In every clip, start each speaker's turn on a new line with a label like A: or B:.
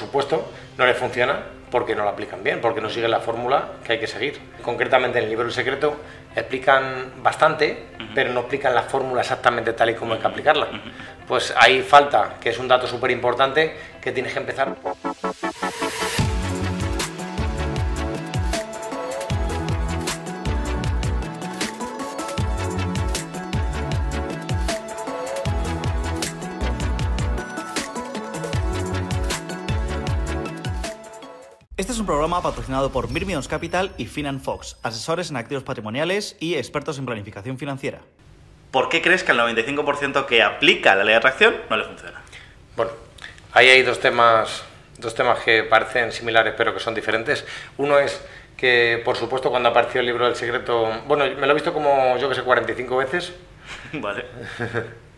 A: supuesto, no les funciona porque no lo aplican bien, porque no siguen la fórmula que hay que seguir. Concretamente en el libro El Secreto explican bastante, pero no explican la fórmula exactamente tal y como hay que aplicarla. Pues ahí falta, que es un dato súper importante, que tienes que empezar.
B: Este es un programa patrocinado por Mirmions Capital y Finan Fox, asesores en activos patrimoniales y expertos en planificación financiera.
C: ¿Por qué crees que al 95% que aplica la ley de atracción no le funciona?
A: Bueno, ahí hay dos temas, dos temas que parecen similares pero que son diferentes. Uno es que, por supuesto, cuando apareció el libro del secreto, bueno, me lo he visto como, yo que sé, 45 veces.
C: vale.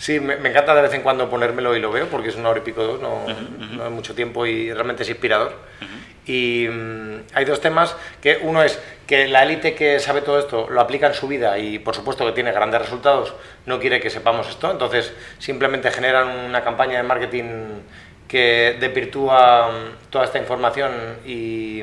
A: Sí, me, me, encanta de vez en cuando ponérmelo y lo veo porque es una hora y pico dos, no, no hay mucho tiempo y realmente es inspirador. Y mm, hay dos temas, que uno es que la élite que sabe todo esto lo aplica en su vida y por supuesto que tiene grandes resultados, no quiere que sepamos esto, entonces simplemente generan una campaña de marketing que desvirtúa mm, toda esta información y,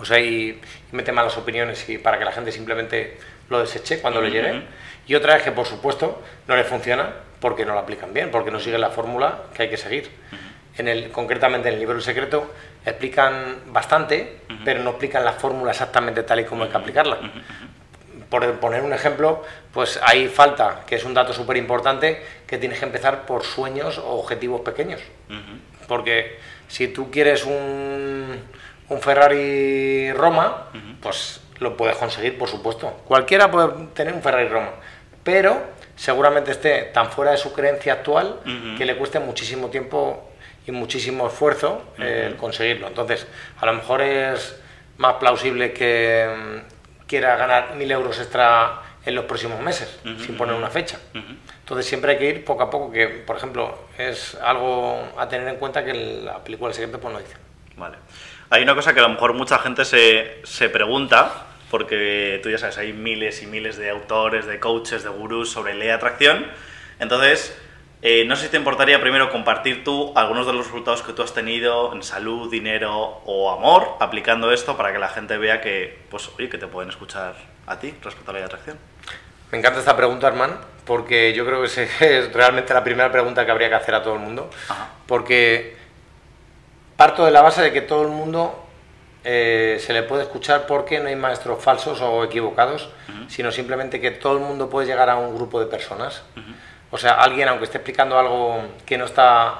A: o sea, y, y mete malas opiniones y para que la gente simplemente lo deseche cuando le llegue. Y otra es que, por supuesto, no le funciona porque no lo aplican bien, porque no siguen la fórmula que hay que seguir. En el, concretamente en el libro El Secreto explican bastante, pero no explican la fórmula exactamente tal y como hay que aplicarla. Por poner un ejemplo, pues ahí falta, que es un dato súper importante, que tienes que empezar por sueños o objetivos pequeños. Porque si tú quieres un, un Ferrari Roma, pues lo puedes conseguir, por supuesto. Cualquiera puede tener un Ferrari Roma, pero seguramente esté tan fuera de su creencia actual uh -huh. que le cueste muchísimo tiempo y muchísimo esfuerzo uh -huh. eh, conseguirlo. Entonces, a lo mejor es más plausible que um, quiera ganar mil euros extra en los próximos meses, uh -huh. sin poner una fecha. Entonces, siempre hay que ir poco a poco, que, por ejemplo, es algo a tener en cuenta que la película El Secreto pues, no dice.
C: Vale. Hay una cosa que a lo mejor mucha gente se, se pregunta, porque tú ya sabes, hay miles y miles de autores, de coaches, de gurús sobre ley de atracción. Entonces, eh, no sé si te importaría primero compartir tú algunos de los resultados que tú has tenido en salud, dinero o amor aplicando esto para que la gente vea que, pues, oye, que te pueden escuchar a ti respecto a la ley de atracción.
A: Me encanta esta pregunta, Armand, porque yo creo que es realmente la primera pregunta que habría que hacer a todo el mundo.
C: Ajá.
A: Porque parto de la base de que todo el mundo eh, se le puede escuchar porque no hay maestros falsos o equivocados, uh -huh. sino simplemente que todo el mundo puede llegar a un grupo de personas. Uh -huh. O sea, alguien, aunque esté explicando algo que no está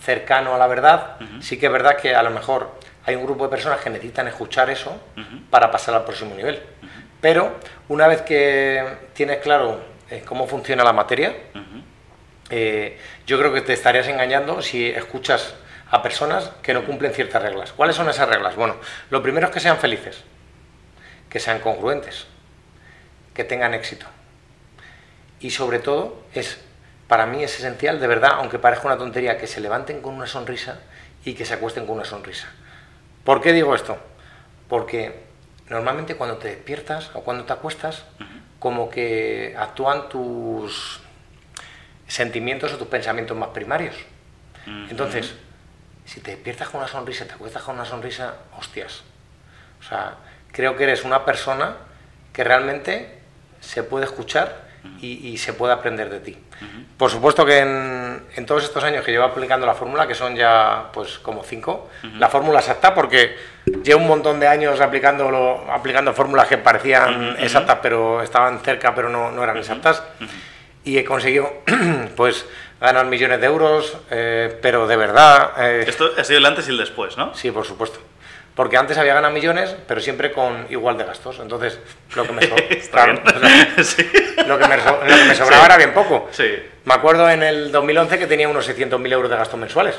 A: cercano a la verdad, uh -huh. sí que es verdad que a lo mejor hay un grupo de personas que necesitan escuchar eso para pasar al próximo nivel. Pero una vez que tienes claro eh, cómo funciona la materia, eh, yo creo que te estarías engañando si escuchas a personas que no cumplen ciertas reglas. ¿Cuáles son esas reglas? Bueno, lo primero es que sean felices, que sean congruentes, que tengan éxito. Y sobre todo, es para mí es esencial, de verdad, aunque parezca una tontería, que se levanten con una sonrisa y que se acuesten con una sonrisa. ¿Por qué digo esto? Porque normalmente cuando te despiertas o cuando te acuestas, como que actúan tus sentimientos o tus pensamientos más primarios. Entonces, si te despiertas con una sonrisa, te acuestas con una sonrisa, hostias. O sea, creo que eres una persona que realmente se puede escuchar y, y se puede aprender de ti. Uh -huh. Por supuesto que en, en, todos estos años que llevo aplicando la fórmula, que son ya pues como cinco, uh -huh. la fórmula exacta, porque llevo un montón de años aplicando, aplicando fórmulas que parecían uh -huh. exactas, pero estaban cerca, pero no, no eran exactas. Y he conseguido, pues, ganar millones de euros, eh, pero de verdad...
C: Eh, Esto ha sido el antes y el después, ¿no?
A: Sí, por supuesto. Porque antes había ganado millones, pero siempre con igual de gastos. Entonces, lo que me, sobraba sí. era bien poco.
C: Sí.
A: Me acuerdo en el 2011 que tenía unos 600.000 euros de gastos mensuales.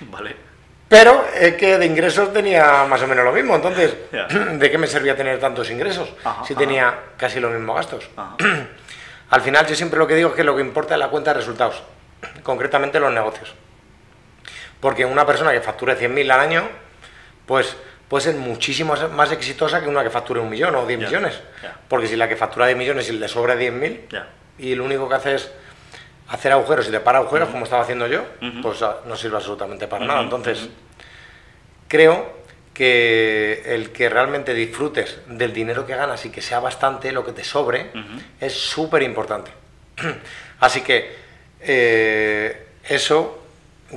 C: Vale.
A: Pero es que de ingresos tenía más o menos lo mismo. Entonces, yeah. ¿de qué me servía tener tantos ingresos
C: ajá,
A: si tenía casi los mismos gastos? Al final, yo siempre lo que digo es que lo que importa es la cuenta de resultados, concretamente los negocios. Porque una persona que facture 100.000 al año, pues puede ser muchísimo más exitosa que una que facture un millón o 10 yeah. millones. Yeah. Porque si la que factura 10 millones y le sobra 10.000 yeah. y lo único que hace es hacer agujeros y tapar agujeros, como estaba haciendo yo, pues ah, no sirve absolutamente para nada. Entonces, creo que el que realmente disfrutes del dinero que ganas y que sea bastante lo que te sobre es súper importante. Así que eh, eso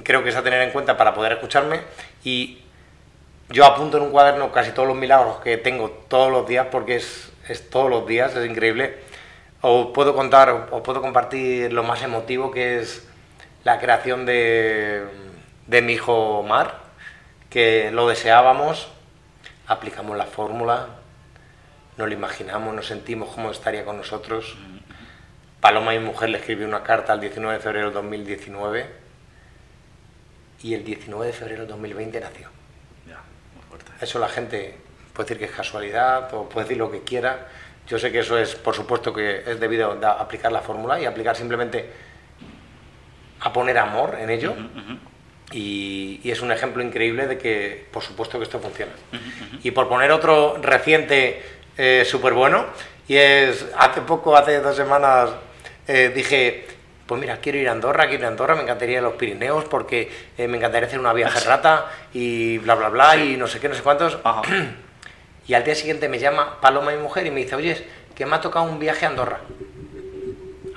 A: creo que es a tener en cuenta para poder escucharme y yo apunto en un cuaderno casi todos los milagros que tengo todos los días porque es, es todos los días, es increíble. O puedo contar, o puedo compartir lo más emotivo que es la creación de, de mi hijo Omar, que lo deseábamos, aplicamos la fórmula, nos lo imaginamos, nos sentimos cómo estaría con nosotros. Paloma, mi mujer, le escribió una carta el 19 de febrero de 2019 y el 19 de febrero de 2020 nació.
C: Ya, muy fuerte.
A: Eso la gente puede decir que es casualidad o puede decir lo que quiera. Yo sé que eso es, por supuesto, que es debido a aplicar la fórmula y aplicar simplemente a poner amor en ello. Y es un ejemplo increíble de que, por supuesto, que esto funciona. Y por poner otro reciente eh, súper bueno, y es hace poco, hace dos semanas, eh, dije, pues mira, quiero ir a Andorra, quiero ir a Andorra, me encantaría ir a los Pirineos porque eh, me encantaría hacer una vía ferrata y bla, bla, bla, y no sé qué, no sé cuántos.
C: Ajá.
A: Y al día siguiente me llama Paloma, mi mujer, y me dice, oye, que me ha tocado un viaje a Andorra.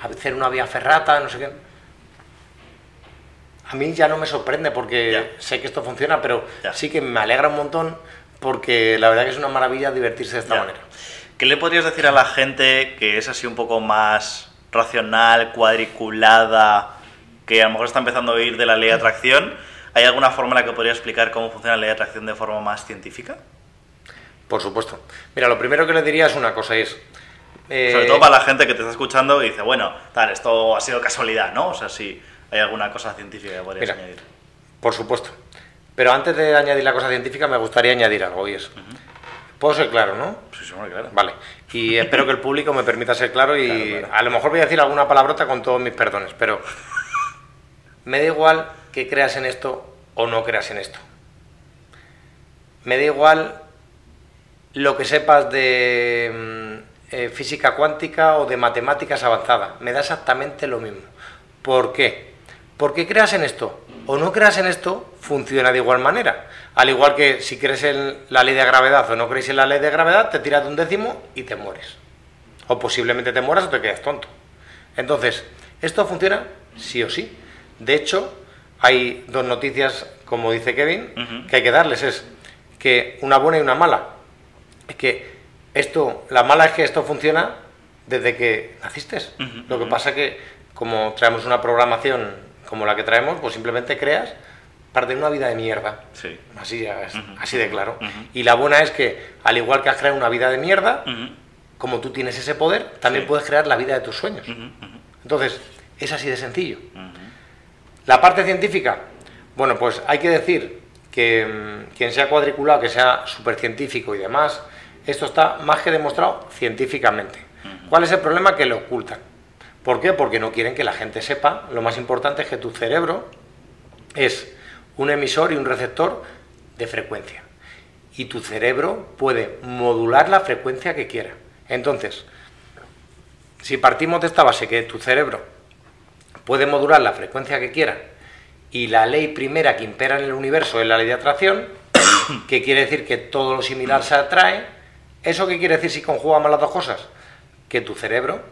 A: A hacer una vía ferrata, no sé qué. A mí ya no me sorprende porque
C: Ya.
A: sé que esto funciona, pero
C: Ya.
A: sí que me alegra un montón porque la verdad que es una maravilla divertirse de esta
C: Ya.
A: manera.
C: ¿Qué le podrías decir a la gente que es así un poco más racional, cuadriculada, que a lo mejor está empezando a oír de la ley de atracción? ¿Hay alguna forma en la que podría explicar cómo funciona la ley de atracción de forma más científica?
A: Por supuesto. Mira, lo primero que le diría es una cosa, es... eh,
C: Sobre todo para la gente que te está escuchando y dice, bueno, tal, esto ha sido casualidad, ¿no? O sea, si hay alguna cosa científica que podrías
A: Mira.
C: añadir.
A: Por supuesto. Pero antes de añadir la cosa científica me gustaría añadir algo y es... Puedo ser claro, ¿no?
C: Sí, sí, hombre, claro.
A: Vale. Y espero que el público me permita ser claro y
C: Claro, claro.
A: a lo mejor voy a decir alguna palabrota con todos mis perdones, pero me da igual que creas en esto o no creas en esto. Me da igual lo que sepas de mm, eh, física cuántica o de matemáticas avanzadas. Me da exactamente lo mismo. ¿Por qué? Porque creas en esto o no creas en esto, funciona de igual manera. Al igual que si crees en la ley de gravedad o no crees en la ley de gravedad, te tiras de un décimo y te mueres. O posiblemente te mueras o te quedas tonto. Entonces, esto funciona sí o sí. De hecho, hay dos noticias, como dice Kevin, que hay que darles. Es que una buena y una mala. Es que esto, la mala es que esto funciona desde que naciste. Lo que pasa que como traemos una programación como la que traemos, pues simplemente creas parte de una vida de mierda.
C: Sí.
A: Así, ya es- así de claro. Y la buena es que, al igual que has creado una vida de mierda, como tú tienes ese poder, también
C: Sí.
A: puedes crear la vida de tus sueños. Entonces, es así de sencillo. La parte científica, bueno, pues hay que decir que mm, quien sea cuadriculado, que sea supercientífico y demás, esto está más que demostrado científicamente. ¿Cuál es el problema? Que lo ocultan. ¿Por qué? Porque no quieren que la gente sepa. Lo más importante es que tu cerebro es un emisor y un receptor de frecuencia. Y tu cerebro puede modular la frecuencia que quiera. Entonces, si partimos de esta base que tu cerebro puede modular la frecuencia que quiera y la ley primera que impera en el universo es la ley de atracción, que quiere decir que todo lo similar se atrae, ¿eso qué quiere decir si conjugamos las dos cosas? Que tu cerebro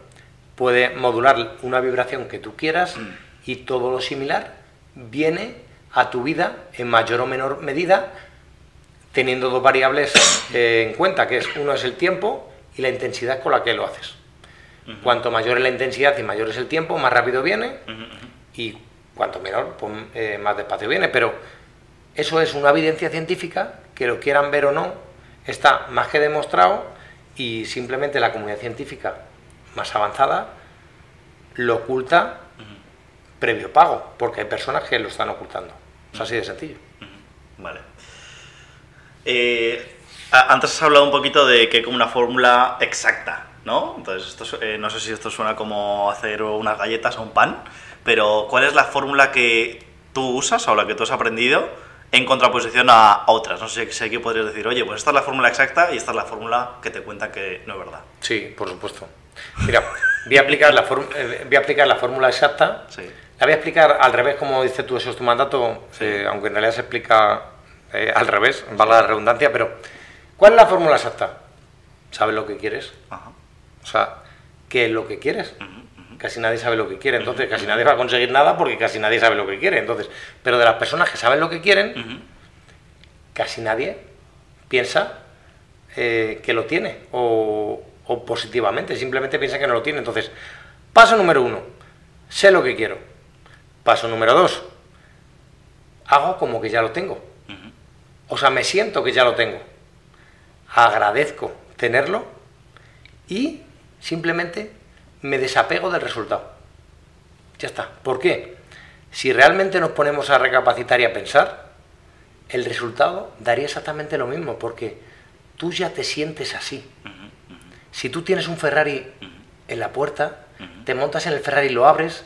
A: puede modular una vibración que tú quieras y todo lo similar viene a tu vida en mayor o menor medida teniendo dos variables eh, en cuenta, que es uno es el tiempo y la intensidad con la que lo haces. Cuanto mayor es la intensidad y mayor es el tiempo, más rápido viene y cuanto menor, pues eh, más despacio viene. Pero eso es una evidencia científica, que lo quieran ver o no, está más que demostrado y simplemente la comunidad científica más avanzada lo oculta previo pago, porque hay personas que lo están ocultando. Es así de sencillo.
C: Vale. Eh, antes has hablado un poquito de que como una fórmula exacta, ¿no? Entonces, esto, eh, no sé si esto suena como hacer unas galletas o un pan, pero ¿cuál es la fórmula que tú usas o la que tú has aprendido en contraposición a, otras? No sé si aquí podrías decir, oye, pues esta es la fórmula exacta y esta es la fórmula que te cuentan que no es verdad.
A: Sí, por supuesto. Mira, voy a aplicar la, eh, voy a aplicar la fórmula exacta.
C: Sí.
A: La voy a explicar al revés, como dices tú, eso es tu mandato, eh, aunque en realidad se explica eh, al revés, valga la redundancia, pero ¿cuál es la fórmula exacta? ¿Sabes lo que quieres?
C: Ajá.
A: O sea, ¿qué es lo que quieres? Casi nadie sabe lo que quiere, entonces casi nadie va a conseguir nada porque casi nadie sabe lo que quiere. Entonces, pero de las personas que saben lo que quieren, casi nadie piensa eh, que lo tiene o, o positivamente, simplemente piensa que no lo tiene. Entonces, paso número uno, sé lo que quiero. Paso número dos, hago como que ya lo tengo. O sea, me siento que ya lo tengo. Agradezco tenerlo y simplemente me desapego del resultado. Ya está. ¿Por qué? Si realmente nos ponemos a recapacitar y a pensar, el resultado daría exactamente lo mismo, porque tú ya te sientes así. Si tú tienes un Ferrari en la puerta, te montas en el Ferrari y lo abres,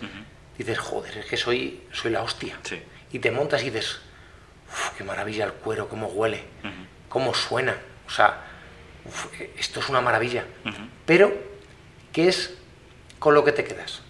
A: dices, joder, es que soy, soy la hostia.
C: Sí.
A: Y te montas y dices, "Uf, qué maravilla el cuero, cómo huele, cómo suena. O sea, uf, esto es una maravilla. Pero, ¿qué es con lo que te quedas?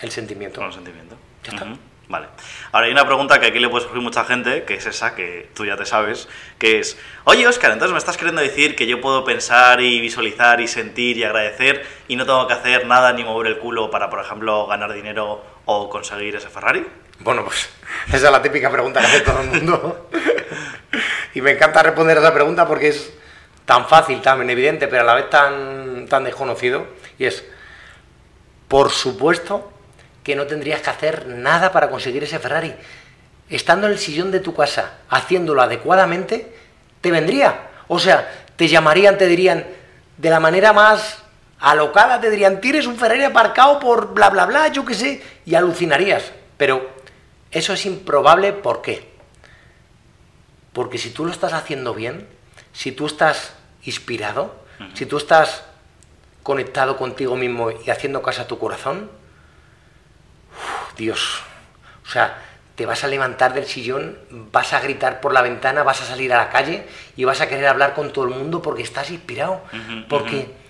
A: El sentimiento.
C: Con el sentimiento.
A: Ya está.
C: Vale. Ahora hay una pregunta que aquí le puede surgir mucha gente, que es esa, que tú ya te sabes, que es, oye Oscar, entonces me estás queriendo decir que yo puedo pensar y visualizar y sentir y agradecer y no tengo que hacer nada ni mover el culo para, por ejemplo, ganar dinero o conseguir ese Ferrari?
A: Bueno, pues esa es la típica pregunta que hace todo el mundo. y me encanta responder a esa pregunta porque es tan fácil, tan evidente, pero a la vez tan, tan desconocido. Y es, por supuesto que no tendrías que hacer nada para conseguir ese Ferrari. Estando en el sillón de tu casa, haciéndolo adecuadamente, te vendría. O sea, te llamarían, te dirían, de la manera más alocada, te dirían, tienes un Ferrari aparcado por bla, bla, bla, yo qué sé, y alucinarías. Pero eso es improbable, ¿por qué? Porque si tú lo estás haciendo bien, si tú estás inspirado, si tú estás conectado contigo mismo y haciendo caso a tu corazón, uf, Dios, o sea, te vas a levantar del sillón, vas a gritar por la ventana, vas a salir a la calle y vas a querer hablar con todo el mundo porque estás inspirado, porque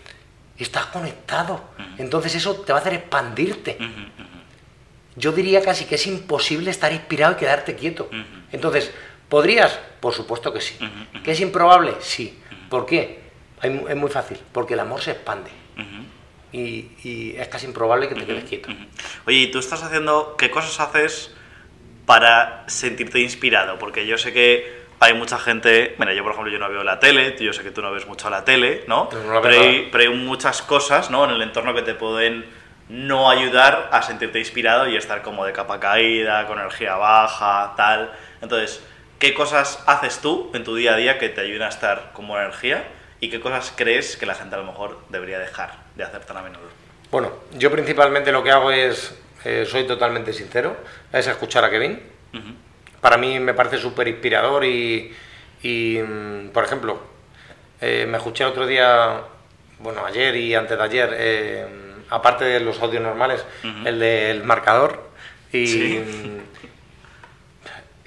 C: ujú.
A: estás conectado. Entonces eso te va a hacer expandirte. Yo diría casi que es imposible estar inspirado y quedarte quieto. Entonces, ¿podrías? Por supuesto que sí. ¿Que es improbable? Sí. ¿Por qué? Es muy fácil, porque el amor se expande. Y, y es casi improbable que te quedes quieto.
C: Oye, ¿y tú estás haciendo, qué cosas haces para sentirte inspirado? Porque yo sé que hay mucha gente, mira, yo por ejemplo yo no veo la tele, yo sé que tú no ves mucho la tele, ¿no?
A: No,
C: pero, hay, pero hay muchas cosas, ¿no? En el entorno que te pueden no ayudar a sentirte inspirado y estar como de capa caída, con energía baja, tal. Entonces, ¿qué cosas haces tú en tu día a día que te ayuden a estar con buena energía? ¿Y qué cosas crees que la gente a lo mejor debería dejar de hacer tan a menudo?
A: Bueno, yo principalmente lo que hago es, eh, soy totalmente sincero, es escuchar a Kevin.
C: Ujú.
A: Para mí me parece súper inspirador y, y, mm, por ejemplo, eh, me escuché otro día, bueno, ayer y antes de ayer, eh, aparte de los audios normales, el del marcador. Y
C: Sí.
A: mm,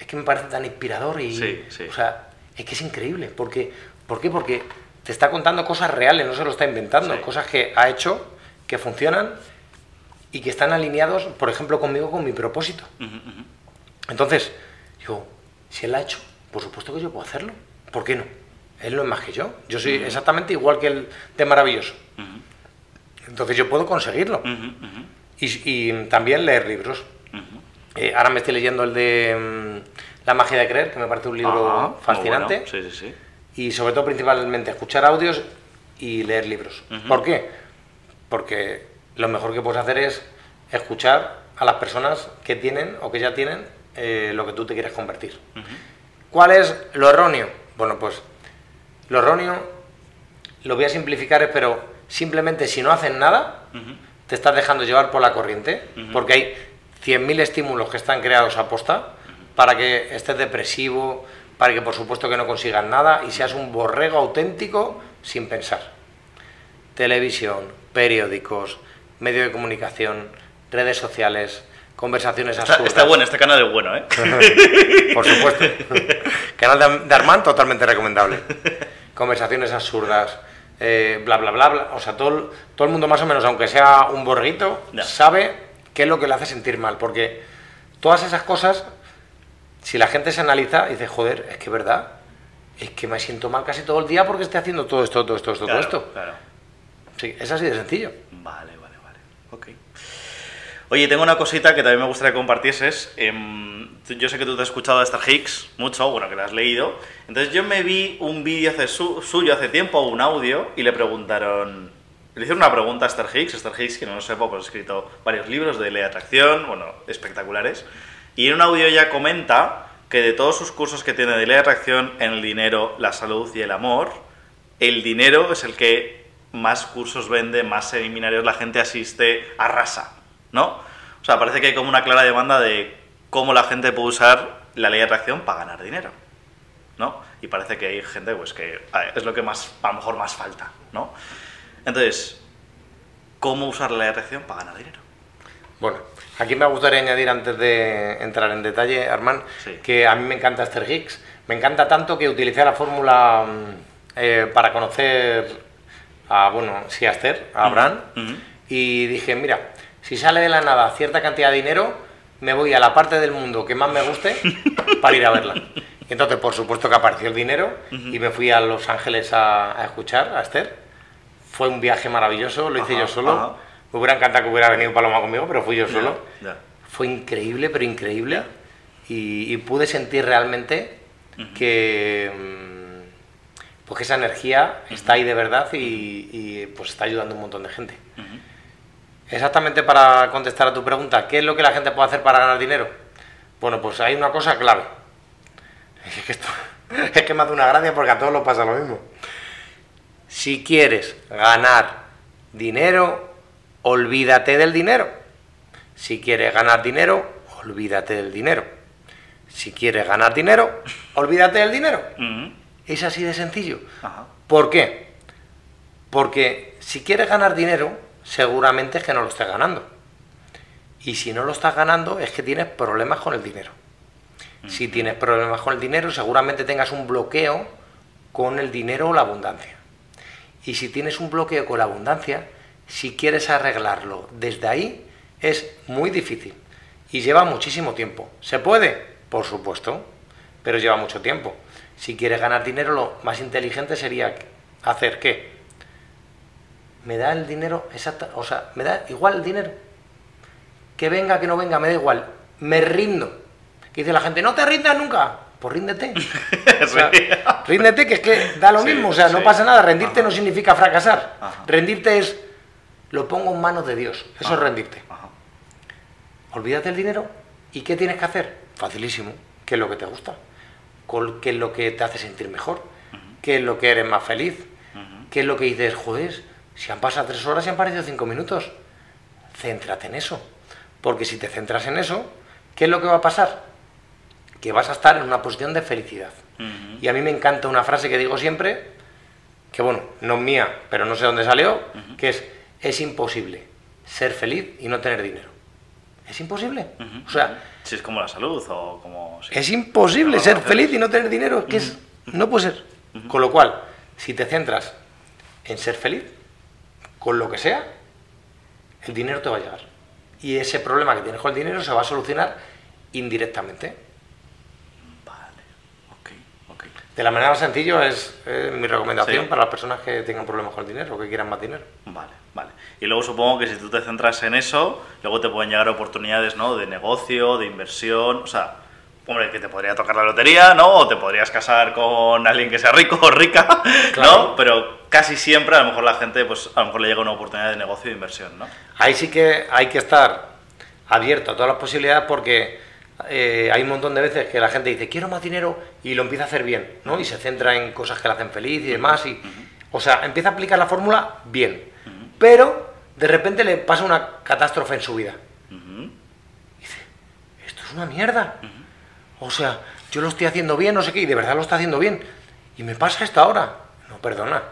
A: es que me parece tan inspirador y,
C: Sí, sí.
A: o sea, es que es increíble. Porque, ¿Por qué? Porque te está contando cosas reales, no se lo está inventando, cosas que ha hecho, que funcionan y que están alineados, por ejemplo, conmigo, con mi propósito. Entonces, digo, si él ha hecho, por supuesto que yo puedo hacerlo. ¿Por qué no? Él no es más que yo. Yo soy exactamente igual que el de maravilloso. Entonces yo puedo conseguirlo. Y, y también leer libros. Eh, ahora me estoy leyendo el de mm, La magia de creer, que me parece un libro
C: muy
A: fascinante.
C: bueno. Sí, sí, sí.
A: Y sobre todo, principalmente, escuchar audios y leer libros. ¿Por qué? Porque lo mejor que puedes hacer es escuchar a las personas que tienen o que ya tienen eh, lo que tú te quieres convertir. ¿Cuál es lo erróneo? Bueno, pues lo erróneo lo voy a simplificar, pero simplemente si no hacen nada, te estás dejando llevar por la corriente, porque hay 100.000 estímulos que están creados a posta para que estés depresivo, para que por supuesto que no consigas nada y seas un borrego auténtico sin pensar. Televisión, periódicos, medios de comunicación, redes sociales, conversaciones absurdas.
C: está bueno, este canal es bueno, ¿eh?
A: Por supuesto. Canal de, Armand totalmente recomendable. Conversaciones absurdas, eh, bla, bla, bla, bla. O sea, todo, el- todo el mundo más o menos, aunque sea un borreguito,
C: Ya.
A: sabe qué es lo que le hace sentir mal. Porque todas esas cosas, si la gente se analiza, dice, joder, es que es verdad, es que me siento mal casi todo el día porque estoy haciendo todo esto, todo esto, todo
C: Claro,
A: esto.
C: claro.
A: Sí, es así de sencillo.
C: Vale. Oye, tengo una cosita que también me gustaría que compartieses. Tú- yo sé que tú te has escuchado a Esther Hicks mucho, bueno, que la has leído. Entonces yo me vi un vídeo su- suyo hace tiempo, un audio, y le preguntaron... Le hicieron una pregunta a Esther Hicks. Esther Hicks, que no lo sepa, pues ha escrito varios libros de ley de atracción, bueno, espectaculares. Y en un audio ella comenta que de todos sus cursos que tiene de ley de atracción en el dinero, la salud y el amor, el dinero es el que más cursos vende, más seminarios la gente asiste, arrasa, ¿no? O sea, parece que hay como una clara demanda de cómo la gente puede usar la ley de atracción para ganar dinero, ¿no? Y parece que hay gente pues que es lo que más a lo mejor más falta, ¿no? Entonces, ¿cómo usar la ley de atracción para ganar dinero?
A: Bueno, aquí me gustaría añadir antes de entrar en detalle, Armand,
C: Sí.
A: que a mí me encanta Esther Hicks. Me encanta tanto que utilicé la fórmula mm, eh, para conocer a, bueno, sí, a Esther, a Abraham,
C: Ujú.
A: y dije, mira, si sale de la nada cierta cantidad de dinero, me voy a la parte del mundo que más me guste para ir a verla. Y entonces, por supuesto que apareció el dinero y me fui a Los Ángeles a, a escuchar a Esther. Fue un viaje maravilloso, lo hice
C: Ajá,
A: yo solo.
C: ajá.
A: Me hubiera encantado que hubiera venido Paloma conmigo, pero fui yo solo.
C: ya.
A: Fue increíble, pero increíble.
C: Ya.
A: Y, y pude sentir realmente que, mm, pues que esa energía está ahí de verdad y, y, pues está ayudando a un montón de gente. Exactamente para contestar a tu pregunta, ¿qué es lo que la gente puede hacer para ganar dinero? Bueno, pues hay una cosa clave. Es que, esto, es que me hace una gracia porque a todos nos pasa lo mismo. Si quieres ganar dinero, olvídate del dinero. Si quieres ganar dinero, olvídate del dinero. Si quieres ganar dinero, olvídate del dinero.
C: Ujú.
A: Es así de sencillo.
C: Ajá.
A: ¿Por qué? Porque si quieres ganar dinero, seguramente es que no lo estés ganando. Y si no lo estás ganando, es que tienes problemas con el dinero. Si tienes problemas con el dinero, seguramente tengas un bloqueo con el dinero o la abundancia. Y si tienes un bloqueo con la abundancia, si quieres arreglarlo desde ahí, es muy difícil. Y lleva muchísimo tiempo. ¿Se puede? Por supuesto, pero lleva mucho tiempo. Si quieres ganar dinero, lo más inteligente sería hacer qué? Me da el dinero, exacta, o sea, me da igual el dinero. Que venga, que no venga, me da igual. Me rindo. Que dice la gente, no te rindas nunca. Pues ríndete. O sea, ríndete, que es que da lo
C: Sí,
A: mismo, o sea, no pasa nada. Rendirte
C: Ajá.
A: no significa fracasar.
C: Ajá.
A: Rendirte es, lo pongo en manos de Dios. Eso es rendirte. Olvídate el dinero. ¿Y qué tienes que hacer? Facilísimo. ¿Qué es lo que te gusta? ¿Qué es lo que te hace sentir mejor? ¿Qué es lo que eres más feliz? ¿Qué es lo que dices, joder, si han pasado tres horas y han parecido cinco minutos? Céntrate en eso. Porque si te centras en eso, ¿qué es lo que va a pasar? Que vas a estar en una posición de felicidad. Y a mí me encanta una frase que digo siempre, que bueno, no es mía, pero no sé dónde salió, que es, es imposible ser feliz y no tener dinero. Es imposible. O sea,
C: Si es como la salud o como... sí.
A: es imposible
C: No,
A: ser
C: no,
A: feliz y no tener dinero. Que es, no puede ser. Con lo cual, si te centras en ser feliz, con lo que sea, el dinero te va a llegar. Y ese problema que tienes con el dinero se va a solucionar indirectamente.
C: Vale. Ok, ok.
A: De la manera más sencilla es mi recomendación
C: Sí.
A: para las personas que tengan problemas con el dinero o que quieran más dinero.
C: Vale, vale. Y luego supongo que si tú te centras en eso, luego te pueden llegar oportunidades, ¿no? De negocio, de inversión, o sea, hombre, que te podría tocar la lotería, ¿no? O te podrías casar con alguien que sea rico o rica,
A: Claro.
C: ¿no? Pero casi siempre a lo mejor la gente, pues a lo mejor le llega una oportunidad de negocio y de inversión, ¿no?
A: Ahí sí que hay que estar abierto a todas las posibilidades porque eh, hay un montón de veces que la gente dice quiero más dinero y lo empieza a hacer bien, ¿no? Y se centra en cosas que le hacen feliz y demás. Y, o sea, empieza a aplicar la fórmula bien, pero de repente le pasa una catástrofe en su vida.
C: Ujú.
A: Esto es una mierda. O sea, yo lo estoy haciendo bien, no sé qué, y de verdad lo está haciendo bien. Y me pasa esto ahora. No, perdona.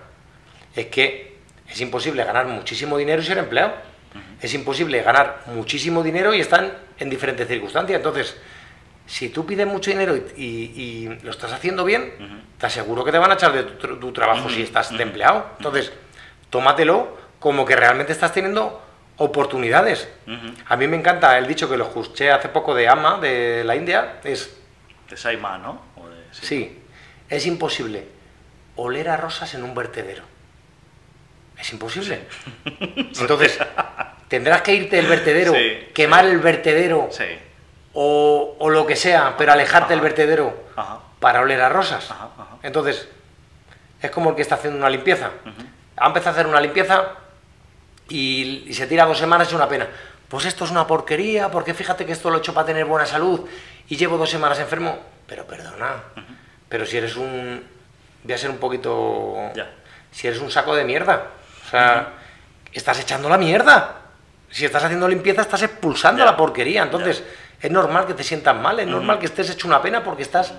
A: Es que es imposible ganar muchísimo dinero y ser empleado. Es imposible ganar muchísimo dinero y estar en diferentes circunstancias. Entonces, Si tú pides mucho dinero y, y- y lo estás haciendo bien, te aseguro que te van a echar de tu, tr- tu trabajo si estás de empleado. Entonces, tómatelo como que realmente estás teniendo oportunidades. A mí me encanta el dicho que lo escuché hace poco de Amma, de la India, es,
C: De Saima, ¿no? O de-
A: sí, es imposible oler a rosas en un vertedero. Es imposible. Entonces, tendrás que irte del vertedero,
C: Sí,
A: quemar el vertedero
C: Sí.
A: o, o lo que sea, pero alejarte del
C: Ajá.
A: vertedero
C: Ajá.
A: para oler a rosas.
C: Ajá.
A: Entonces, es como el que está haciendo una limpieza. Ha empezado a hacer una limpieza y, y se tira dos semanas y es una pena. Pues esto es una porquería, porque fíjate que esto lo he hecho para tener buena salud y llevo dos semanas enfermo. Pero perdona, pero si eres un... Voy a ser un poquito... Si eres un saco de mierda. O sea, estás echando la mierda. Si estás haciendo limpieza, estás expulsando la porquería. Entonces, es normal que te sientas mal, es normal que estés hecho una pena porque estás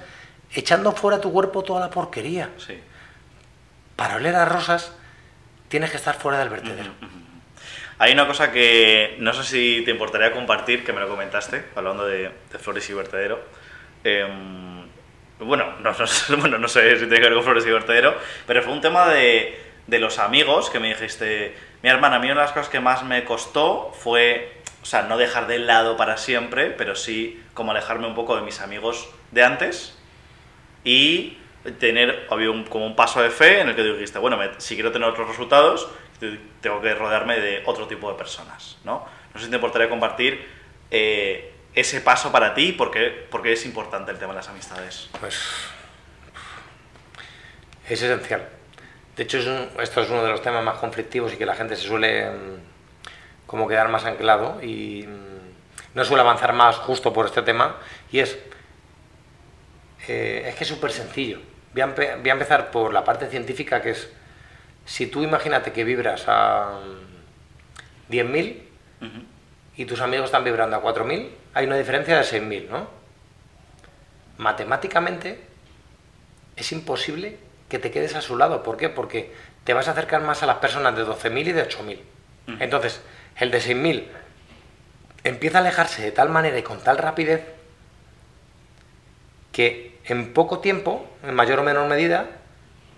A: echando fuera tu cuerpo toda la porquería.
C: Sí.
A: Para oler a rosas, tienes que estar fuera del vertedero.
C: Hay una cosa que no sé si te importaría compartir, que me lo comentaste, hablando de, flores y vertedero. Em, bueno, no, no bueno, no sé si tiene que ver con flores y vertedero, pero fue un tema de, de los amigos que me dijiste, mi hermana, a mí una de las cosas que más me costó fue, o sea, no dejar de lado para siempre, pero sí como alejarme un poco de mis amigos de antes y tener había un, como un paso de fe en el que dijiste, bueno, si quiero tener otros resultados, tengo que rodearme de otro tipo de personas, ¿no? No sé si te importaría compartir eh, ese paso para ti, porque, porque es importante el tema de las amistades.
A: Pues es esencial. De hecho, esto es uno de los temas más conflictivos y que la gente se suele mm, como quedar más anclado y mm, no suele avanzar más justo por este tema. Y es, eh, es que es súper sencillo. Voy voy a empezar por la parte científica, que es, si tú imagínate que vibras a mm, 10.000
C: Ujú.
A: y tus amigos están vibrando a 4.000, hay una diferencia de 6.000, ¿no? Matemáticamente es imposible que te quedes a su lado. ¿Por qué? Porque te vas a acercar más a las personas de 12.000 y de 8.000. Entonces, el de 6.000 empieza a alejarse de tal manera y con tal rapidez que en poco tiempo, en mayor o menor medida,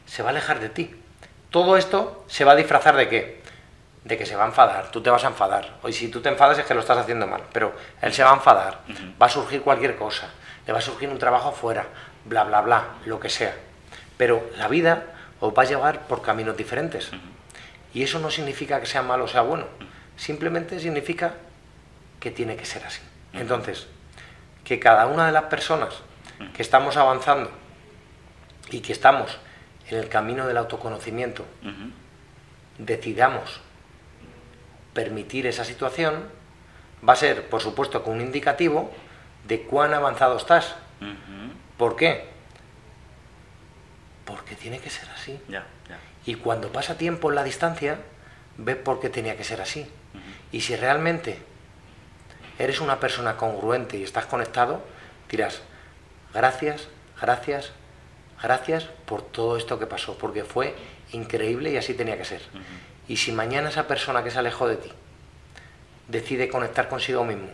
A: se va a alejar de ti. Todo esto se va a disfrazar de qué? De que se va a enfadar, tú te vas a enfadar. O si tú te enfadas es que lo estás haciendo mal, pero él se va a enfadar, va a surgir cualquier cosa, le va a surgir un trabajo fuera, bla, bla, bla, lo que sea. Pero la vida os va a llevar por caminos diferentes. Y eso no significa que sea malo o sea bueno, simplemente significa que tiene que ser así. Entonces, que cada una de las personas que estamos avanzando y que estamos en el camino del autoconocimiento, decidamos permitir esa situación, va a ser, por supuesto, con un indicativo de cuán avanzado estás. ¿Por qué? Porque tiene que ser así. Y cuando pasa tiempo en la distancia, ves por qué tenía que ser así. Y si realmente eres una persona congruente y estás conectado, dirás, gracias, gracias, gracias por todo esto que pasó, porque fue increíble y así tenía que ser. Y si mañana esa persona que se alejó de ti decide conectar consigo mismo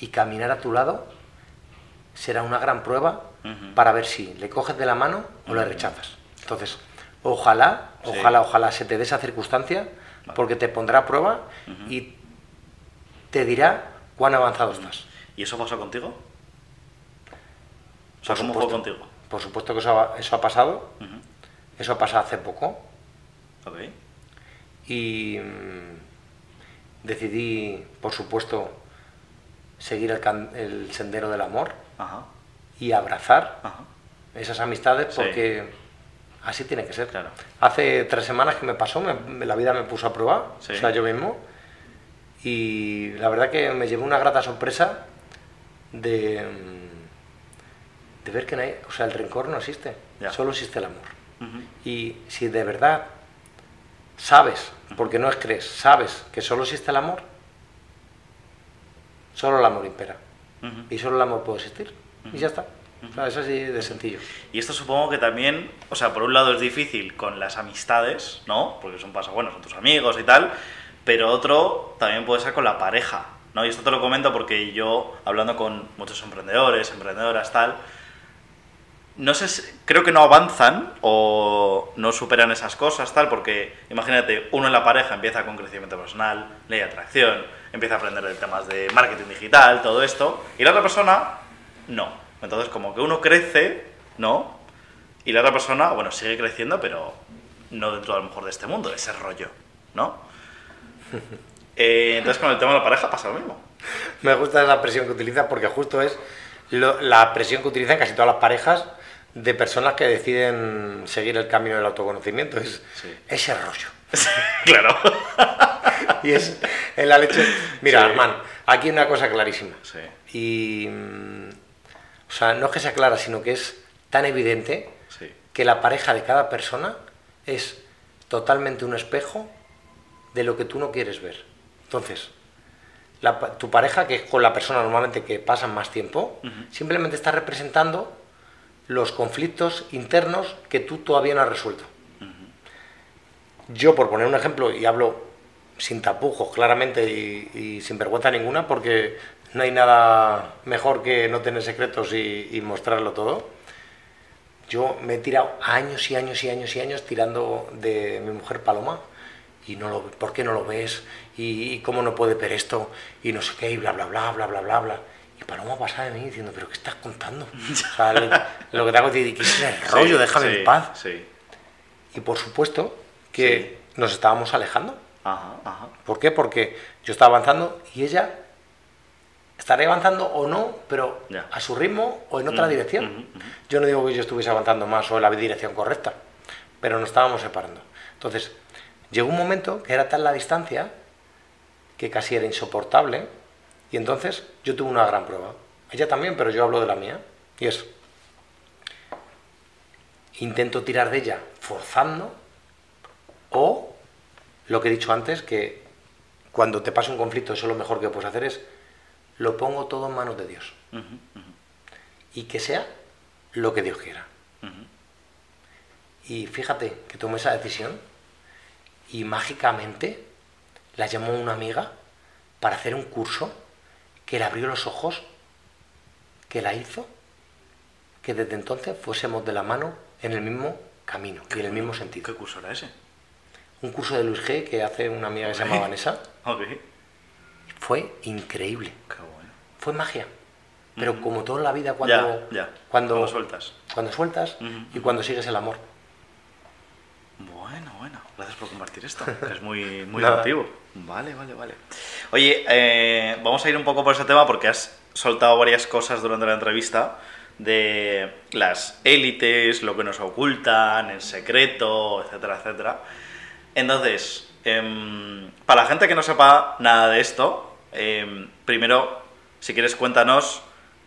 A: y caminar a tu lado, será una gran prueba para ver si le coges de la mano o le rechazas. Entonces, ojalá,
C: Sí.
A: ojalá, ojalá se te dé esa circunstancia, porque te pondrá a prueba y te dirá cuán avanzado estás.
C: ¿Y eso pasó contigo? O sea, ¿cómo fue contigo?
A: Por supuesto que eso ha, eso ha pasado, eso ha pasado hace poco
C: Ok.
A: y mm, decidí, por supuesto, seguir el, can- el sendero del amor
C: Ajá.
A: y abrazar
C: Ajá.
A: esas amistades
C: Sí.
A: porque así tiene que ser.
C: Claro.
A: Hace tres semanas que me pasó, me- la vida me puso a prueba,
C: Sí.
A: o sea, yo mismo, y la verdad que me llevé una grata sorpresa de, mm, de ver que no hay, o sea, el rencor no existe, solo existe el amor. Y si de verdad sabes, porque no es crees, sabes que solo existe el amor, solo el amor impera. Y solo el amor puede existir. Y ya está. O sea, es así de sencillo.
C: Y esto supongo que también, o sea, por un lado es difícil con las amistades, ¿no? Porque son pasa bueno, son tus amigos y tal, pero otro también puede ser con la pareja, ¿no? Y esto te lo comento porque yo, hablando con muchos emprendedores, emprendedoras, tal, no sé, si- creo que no avanzan o no superan esas cosas, tal, porque imagínate, uno en la pareja empieza con crecimiento personal, ley de atracción, empieza a aprender de temas de marketing digital, todo esto, y la otra persona no. Entonces, como que uno crece, ¿no? Y la otra persona, bueno, sigue creciendo, pero no dentro a lo mejor de este mundo, de ese rollo, ¿no? Eh, entonces, con el tema de la pareja pasa lo mismo.
A: Me gusta esa presión que utiliza porque justo es lo- la presión que utilizan casi todas las parejas de personas que deciden seguir el camino del autoconocimiento. Es
C: Sí.
A: ese rollo.
C: claro.
A: Y es en la leche. Mira,
C: Sí.
A: Armand, aquí hay una cosa clarísima.
C: Sí.
A: Y. mm, O sea, no es que sea clara, sino que es tan evidente que la pareja de cada persona es totalmente un espejo de lo que tú no quieres ver. Entonces, la tu pareja, que es con la persona normalmente que pasan más tiempo, simplemente está representando los conflictos internos que tú todavía no has resuelto. Yo, por poner un ejemplo, y hablo sin tapujos, claramente, y, y sin vergüenza ninguna, porque no hay nada mejor que no tener secretos y, y mostrarlo todo. Yo me he tirado años y años y años y años tirando de mi mujer Paloma y no lo ¿por qué no lo ves? Y, y cómo no puede ver esto y no sé qué y bla bla bla bla bla bla bla y Paloma pasaba de mí diciendo pero qué estás contando o sea, lo, lo que te hago es decir ¿qué es el rollo?
C: Sí,
A: déjame
C: sí,
A: en paz
C: Sí.
A: y por supuesto que nos estábamos alejando
C: Ajá, ajá.
A: ¿por qué? porque yo estaba avanzando y ella estaría avanzando o no pero a su ritmo o en otra
C: Ujú,
A: dirección
C: ujú, ujú.
A: yo no digo que yo estuviese avanzando más o en la dirección correcta, pero nos estábamos separando. Entonces, llegó un momento que era tal la distancia que casi era insoportable y entonces yo tuve una gran prueba. Ella también, pero yo hablo de la mía. Y es, intento tirar de ella forzando o lo que he dicho antes, que cuando te pasa un conflicto eso lo mejor que puedes hacer es, lo pongo todo en manos de Dios y que sea lo que Dios quiera. Y fíjate que tomé esa decisión y mágicamente la llamó una amiga para hacer un curso que le abrió los ojos, que la hizo, que desde entonces fuésemos de la mano en el mismo camino y en el mismo sentido.
C: ¿Qué curso era ese?
A: Un curso de Luis G que hace una amiga que se llama Vanessa fue increíble,
C: Qué bueno.
A: fue magia. Pero como toda la vida cuando,
C: ya.
A: cuando,
C: Cuando sueltas.
A: cuando sueltas y cuando sigues el amor.
C: Bueno, bueno. Gracias por compartir esto, es muy, muy emotivo. Vale, vale, vale. Oye, eh, vamos a ir un poco por ese tema porque has soltado varias cosas durante la entrevista de las élites, lo que nos ocultan, el secreto, etcétera, etcétera. Entonces, em, para la gente que no sepa nada de esto, em, primero, si quieres, cuéntanos,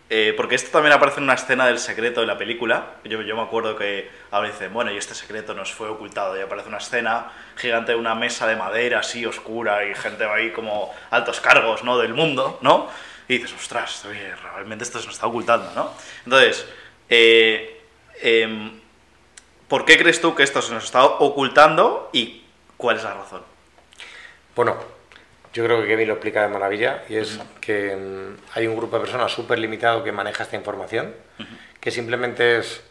C: eh, porque esto también aparece en una escena del secreto de la película. Yo, me acuerdo que ahora dicen, bueno, y este secreto nos fue ocultado, y aparece una escena gigante de una mesa de madera así oscura y gente ahí como altos cargos, ¿no? Del mundo, ¿no? Y dices, ostras, oye, realmente esto se nos está ocultando, ¿no? Entonces, eh, em, ¿por qué crees tú que esto se nos está ocultando y cuál es la razón?
A: Bueno, yo creo que Kevin lo explica de maravilla y es que mm, hay un grupo de personas súper limitado que maneja esta información, que simplemente es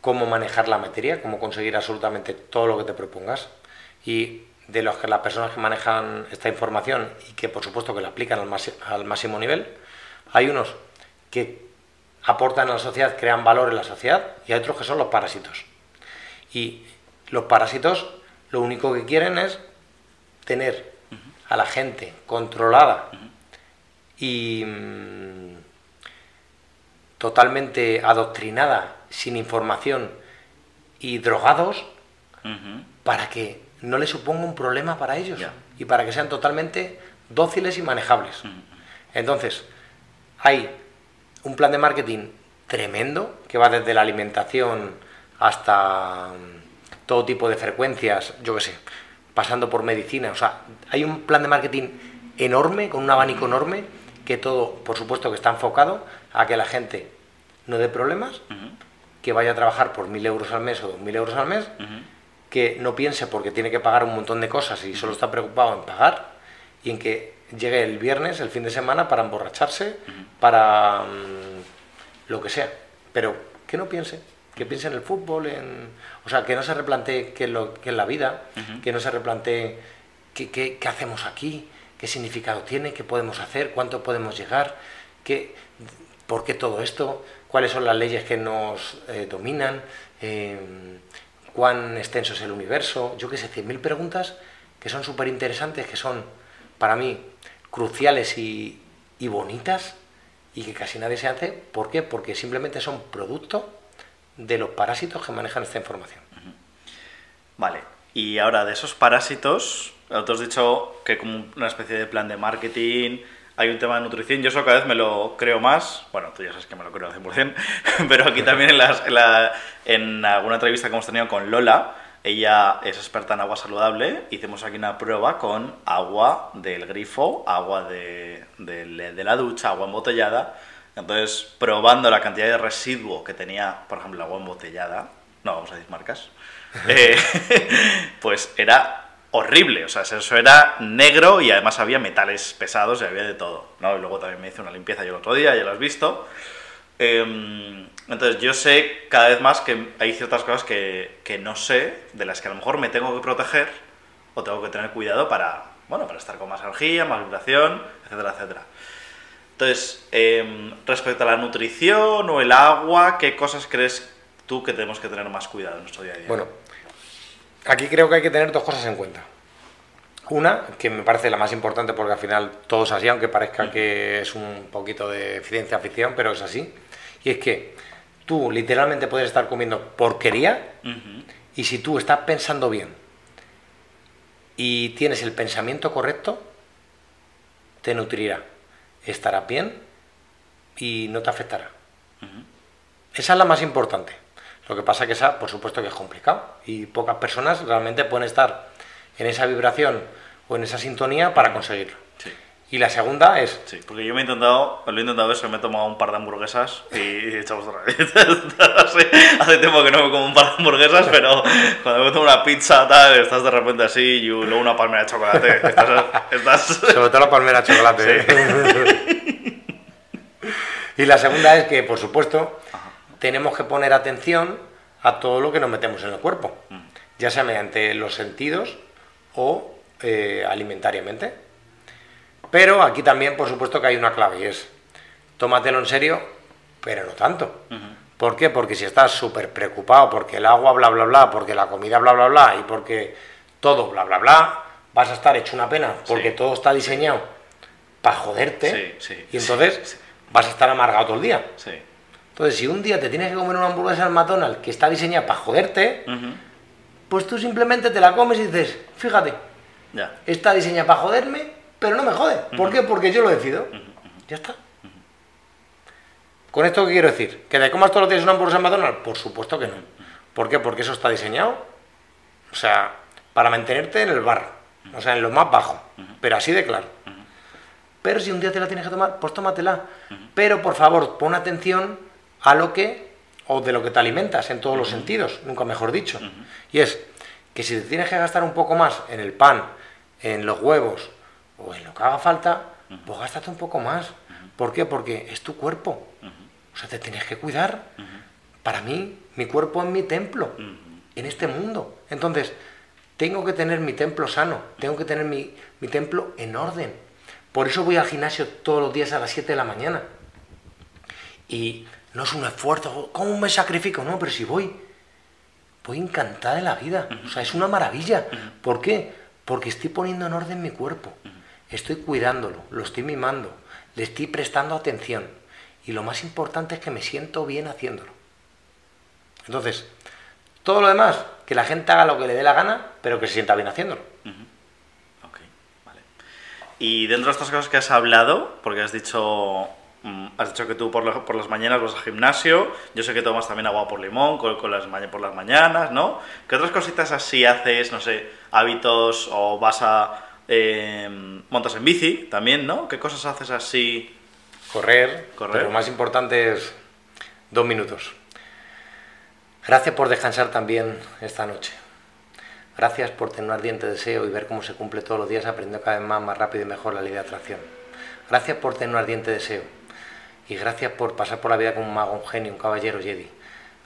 A: cómo manejar la materia, cómo conseguir absolutamente todo lo que te propongas y de los que las personas que manejan esta información y que por supuesto que la aplican al, máximo, al máximo nivel, hay unos que aportan a la sociedad, crean valor en la sociedad y hay otros que son los parásitos. Y los parásitos lo único que quieren es tener a la gente controlada. Y mm, totalmente adoctrinada, sin información y drogados para que no le suponga un problema para ellos y para que sean totalmente dóciles y manejables. Entonces, hay un plan de marketing tremendo que va desde la alimentación hasta mm, todo tipo de frecuencias, yo qué sé, pasando por medicina. O sea, hay un plan de marketing enorme, con un abanico enorme, que todo, por supuesto, que está enfocado a que la gente no dé problemas, que vaya a trabajar por mil euros al mes o dos mil euros al mes, que no piense porque tiene que pagar un montón de cosas y solo está preocupado en pagar y en que llegue el viernes, el fin de semana, para emborracharse, para mm, lo que sea. Pero que no piense, que piense en el fútbol, en, o sea, que no se replantee qué es, lo, qué es la vida, que no se replantee qué, qué, qué hacemos aquí, qué significado tiene, qué podemos hacer, cuánto podemos llegar, qué, por qué todo esto, cuáles son las leyes que nos eh, dominan, eh, cuán extenso es el universo, yo qué sé, 100.000 preguntas que son súper interesantes, que son para mí cruciales y, y bonitas y que casi nadie se hace. ¿Por qué? Porque simplemente son producto de los parásitos que manejan esta información.
C: Vale, y ahora de esos parásitos, tú has dicho que como una especie de plan de marketing, hay un tema de nutrición, yo eso cada vez me lo creo más, bueno, tú ya sabes que me lo creo al 100%, pero aquí también en, las- alguna entrevista que hemos tenido con Lola, ella es experta en agua saludable, hicimos aquí una prueba con agua del grifo, agua de, de- de la ducha, agua embotellada, entonces probando la cantidad de residuo que tenía, por ejemplo, el agua embotellada, no vamos a decir marcas, eh, pues era horrible, o sea, eso era negro y además había metales pesados y había de todo, ¿no? Y luego también me hice una limpieza yo el otro día, ya lo has visto. Em, entonces yo sé cada vez más que hay ciertas cosas que, que no sé, de las que a lo mejor me tengo que proteger o tengo que tener cuidado para, bueno, para estar con más energía, más vibración, etcétera, etcétera. Entonces, em, respecto a la nutrición o el agua, ¿qué cosas crees tú que tenemos que tener más cuidado en nuestro día a día?
A: Bueno, aquí creo que hay que tener dos cosas en cuenta. Una, que me parece la más importante porque al final todo es así, aunque parezca que es un poquito de ciencia ficción, pero es así. Y es que tú literalmente puedes estar comiendo porquería y si tú estás pensando bien y tienes el pensamiento correcto, te nutrirá, estará bien y no te afectará. Esa es la más importante. Lo que pasa que esa, por supuesto, que es complicado y pocas personas realmente pueden estar en esa vibración o en esa sintonía para conseguirlo.
C: Sí.
A: Y la segunda es,
C: Sí, porque yo me he intentado, lo he intentado eso, me he tomado un par de hamburguesas y he echado otra vez. hace, hace tiempo que no me como un par de hamburguesas, pero cuando me tomo una pizza tal, estás de repente así y luego una palmera de chocolate. Estás, estás-
A: sobre todo la palmera de chocolate. ¿eh? y la segunda es que, por supuesto, tenemos que poner atención a todo lo que nos metemos en el cuerpo, ya sea mediante los sentidos o eh, alimentariamente. Pero aquí también, por supuesto, que hay una clave y es, tómatelo en serio, pero no tanto. ¿Por qué? Porque si estás súper preocupado porque el agua bla bla bla, porque la comida bla bla bla y porque todo bla bla bla, vas a estar hecho una pena porque
C: Sí.
A: todo está diseñado para joderte
C: Sí, sí,
A: y entonces vas a estar amargado todo el día.
C: Sí.
A: Entonces, si un día te tienes que comer una hamburguesa al McDonald's que está diseñada para joderte, pues tú simplemente te la comes y dices, fíjate,
C: Ya.
A: está diseñada para joderme, pero no me jode. ¿Por qué? Porque yo lo decido. Ya está. ¿Con esto qué quiero decir? ¿Que te comas todos los días una hamburguesa en McDonald's? Por supuesto que no. ¿Por qué? Porque eso está diseñado, o sea, para mantenerte en el bar, o sea, en lo más bajo, pero así de claro. Pero si un día te la tienes que tomar, pues tómatela. Pero por favor, pon atención a lo que, o de lo que te alimentas en todos los sentidos, nunca mejor dicho. Y es que si te tienes que gastar un poco más en el pan, en los huevos o en lo que haga falta, pues gástate un poco más. ¿Por qué? Porque es tu cuerpo. O sea, te tienes que cuidar. Para mí, mi cuerpo es mi templo en este mundo. Entonces, tengo que tener mi templo sano, tengo que tener mi, mi templo en orden. Por eso voy al gimnasio todos los días a las 7 de la mañana. Y no es un esfuerzo, ¿cómo me sacrifico? No, pero si voy, voy encantada de la vida. O sea, es una maravilla. ¿Por qué? Porque estoy poniendo en orden mi cuerpo. Estoy cuidándolo, lo estoy mimando, le estoy prestando atención. Y lo más importante es que me siento bien haciéndolo. Entonces, todo lo demás, que la gente haga lo que le dé la gana, pero que se sienta bien haciéndolo.
C: Ok, vale. Y dentro de estas cosas que has hablado, porque has dicho, mm, has dicho que tú por, por las mañanas vas al gimnasio, yo sé que tomas también agua por limón con, con las, por las mañanas, ¿no? ¿Qué otras cositas así haces, no sé, hábitos o vas a... eh, montas en bici también, ¿no? ¿Qué cosas haces así?
A: Correr,
C: Correr.
A: pero lo más importante es dos minutos. Gracias por descansar también esta noche. Gracias por tener un ardiente deseo y ver cómo se cumple todos los días aprendiendo cada vez más, más rápido y mejor la ley de atracción. Gracias por tener un ardiente deseo y gracias por pasar por la vida como un mago, un genio, un caballero Jedi.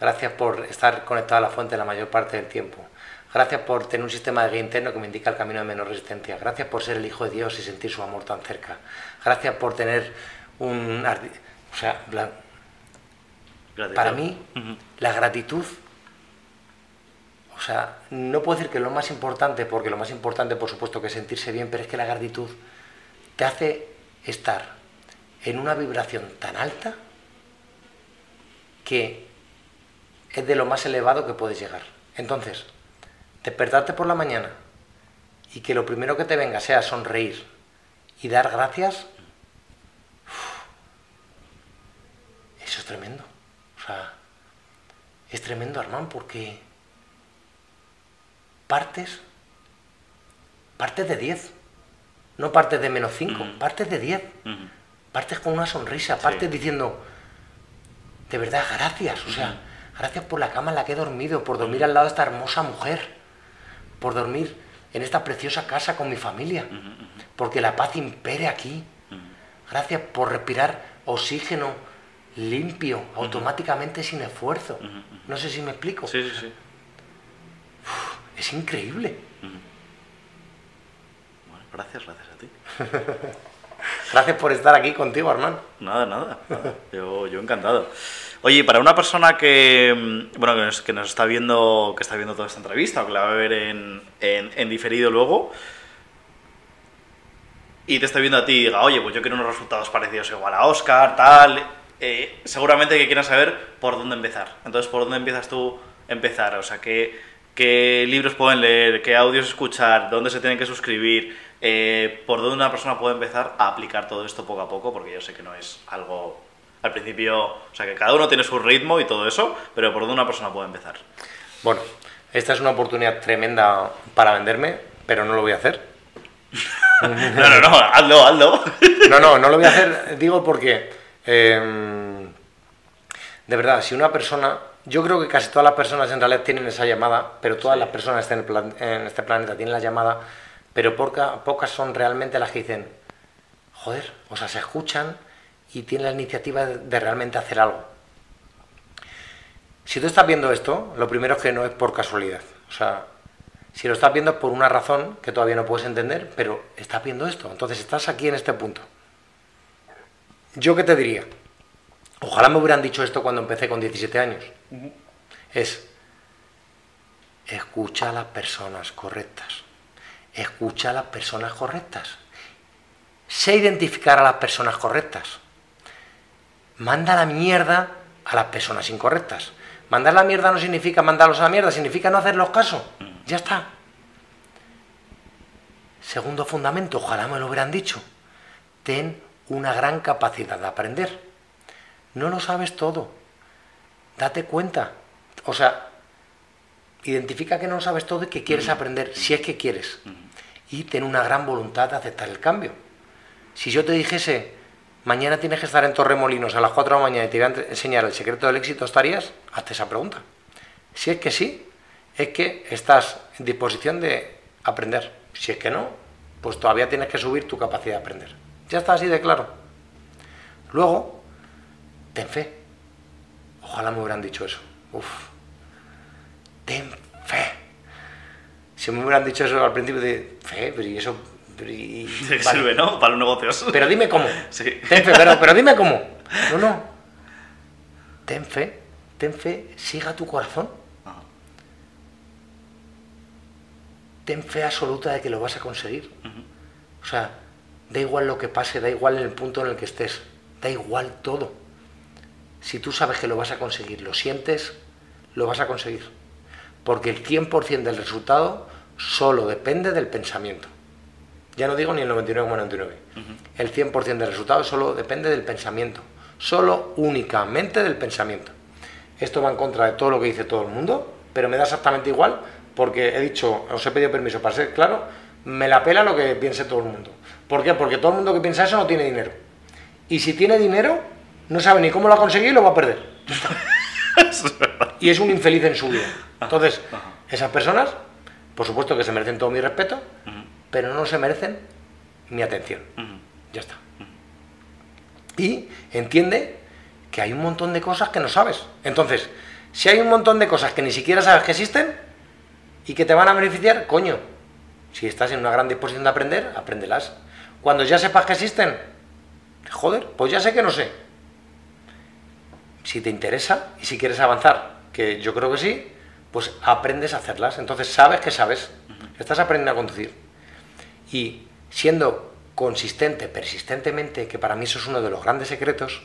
A: Gracias por estar conectado a la fuente la mayor parte del tiempo. Gracias por tener un sistema de guía interno que me indica el camino de menor resistencia. Gracias por ser el Hijo de Dios y sentir su amor tan cerca. Gracias por tener un... O sea, para mí, la gratitud... O sea, no puedo decir que es lo más importante, porque lo más importante, por supuesto, que es sentirse bien, pero es que la gratitud te hace estar en una vibración tan alta que es de lo más elevado que puedes llegar. Entonces, despertarte por la mañana y que lo primero que te venga sea sonreír y dar gracias, eso es tremendo. O sea, es tremendo, Armán, porque partes, partes de 10, no partes de menos 5, partes de 10, partes con una sonrisa, partes diciendo, de verdad, gracias, o sea, gracias por la cama en la que he dormido, por dormir al lado de esta hermosa mujer por dormir en esta preciosa casa con mi familia, porque la paz impere aquí. Gracias por respirar oxígeno limpio, automáticamente sin esfuerzo. No sé si me explico.
C: Sí, sí, sí.
A: es increíble.
C: Bueno, gracias, gracias a ti.
A: gracias por estar aquí contigo, hermano.
C: Nada, nada. Yo, yo encantado. Oye, para una persona que, mm, bueno, que nos, está viendo, que está viendo toda esta entrevista o que la va a ver en, en, diferido luego, y te está viendo a ti y diga, oye, pues yo quiero unos resultados parecidos igual a Oscar, tal, eh, seguramente que quieran saber por dónde empezar. Entonces, ¿por dónde empiezas tú a empezar? O sea, ¿qué, qué libros pueden leer, qué audios escuchar, dónde se tienen que suscribir, eh, por dónde una persona puede empezar a aplicar todo esto poco a poco, porque yo sé que no es algo al principio, o sea, que cada uno tiene su ritmo y todo eso, pero por dónde una persona puede empezar.
A: Bueno, esta es una oportunidad tremenda para venderme, pero no lo voy a hacer.
C: no, no, no, hazlo, hazlo.
A: no, no, no lo voy a hacer, digo porque, em, de verdad, si una persona, yo creo que casi todas las personas en realidad tienen esa llamada, pero todas las personas en, en, este planeta tienen la llamada, pero pocas son realmente las que dicen, joder, o sea, se escuchan y tiene la iniciativa de realmente hacer algo. Si tú estás viendo esto, lo primero es que no es por casualidad. O sea, si lo estás viendo es por una razón que todavía no puedes entender, pero estás viendo esto. Entonces estás aquí en este punto. ¿Yo qué te diría? Ojalá me hubieran dicho esto cuando empecé con 17 años. Es, escucha a las personas correctas. Escucha a las personas correctas. Sé identificar a las personas correctas manda la mierda a las personas incorrectas. Mandar la mierda no significa mandarlos a la mierda, significa no hacerlos caso. Ya está. Segundo fundamento, ojalá me lo hubieran dicho. Ten una gran capacidad de aprender. No lo sabes todo. Date cuenta. O sea, identifica que no lo sabes todo y que quieres aprender, si es que quieres. Y ten una gran voluntad de aceptar el cambio. Si yo te dijese, mañana tienes que estar en Torremolinos a las 4 de la mañana y te voy a enseñar el secreto del éxito, ¿estarías? Hazte esa pregunta. Si es que sí, es que estás en disposición de aprender. Si es que no, pues todavía tienes que subir tu capacidad de aprender. Ya está así de claro. Luego, ten fe. Ojalá me hubieran dicho eso. Uf. Ten fe. Si me hubieran dicho eso al principio de fe, pero ¿y eso
C: y, sirve, ¿no? Para los negocios.
A: Pero dime cómo.
C: Sí.
A: Ten fe, pero, dime cómo. No, no. Ten fe, ten fe, siga tu corazón. Ten fe absoluta de que lo vas a conseguir. O sea, da igual lo que pase, da igual el punto en el que estés, da igual todo. Si tú sabes que lo vas a conseguir, lo sientes, lo vas a conseguir. Porque el 100% del resultado solo depende del pensamiento. Ya no digo ni el 99,99. El 100% del resultado solo depende del pensamiento. Solo únicamente del pensamiento. Esto va en contra de todo lo que dice todo el mundo, pero me da exactamente igual porque he dicho, os he pedido permiso para ser claro, me la pela lo que piense todo el mundo. ¿Por qué? Porque todo el mundo que piensa eso no tiene dinero. Y si tiene dinero, no sabe ni cómo lo ha conseguido y lo va a perder. y es un infeliz en su vida. Entonces, esas personas Por supuesto que se merecen todo mi respeto. Pero no se merecen mi atención. Ya está. Y entiende que hay un montón de cosas que no sabes. Entonces, si hay un montón de cosas que ni siquiera sabes que existen y que te van a beneficiar, coño, si estás en una gran disposición de aprender, apréndelas. Cuando ya sepas que existen, joder, pues ya sé que no sé. Si te interesa y si quieres avanzar, que yo creo que sí, pues aprendes a hacerlas. Entonces sabes que sabes. Estás aprendiendo a conducir. Y siendo consistente, persistentemente, que para mí eso es uno de los grandes secretos,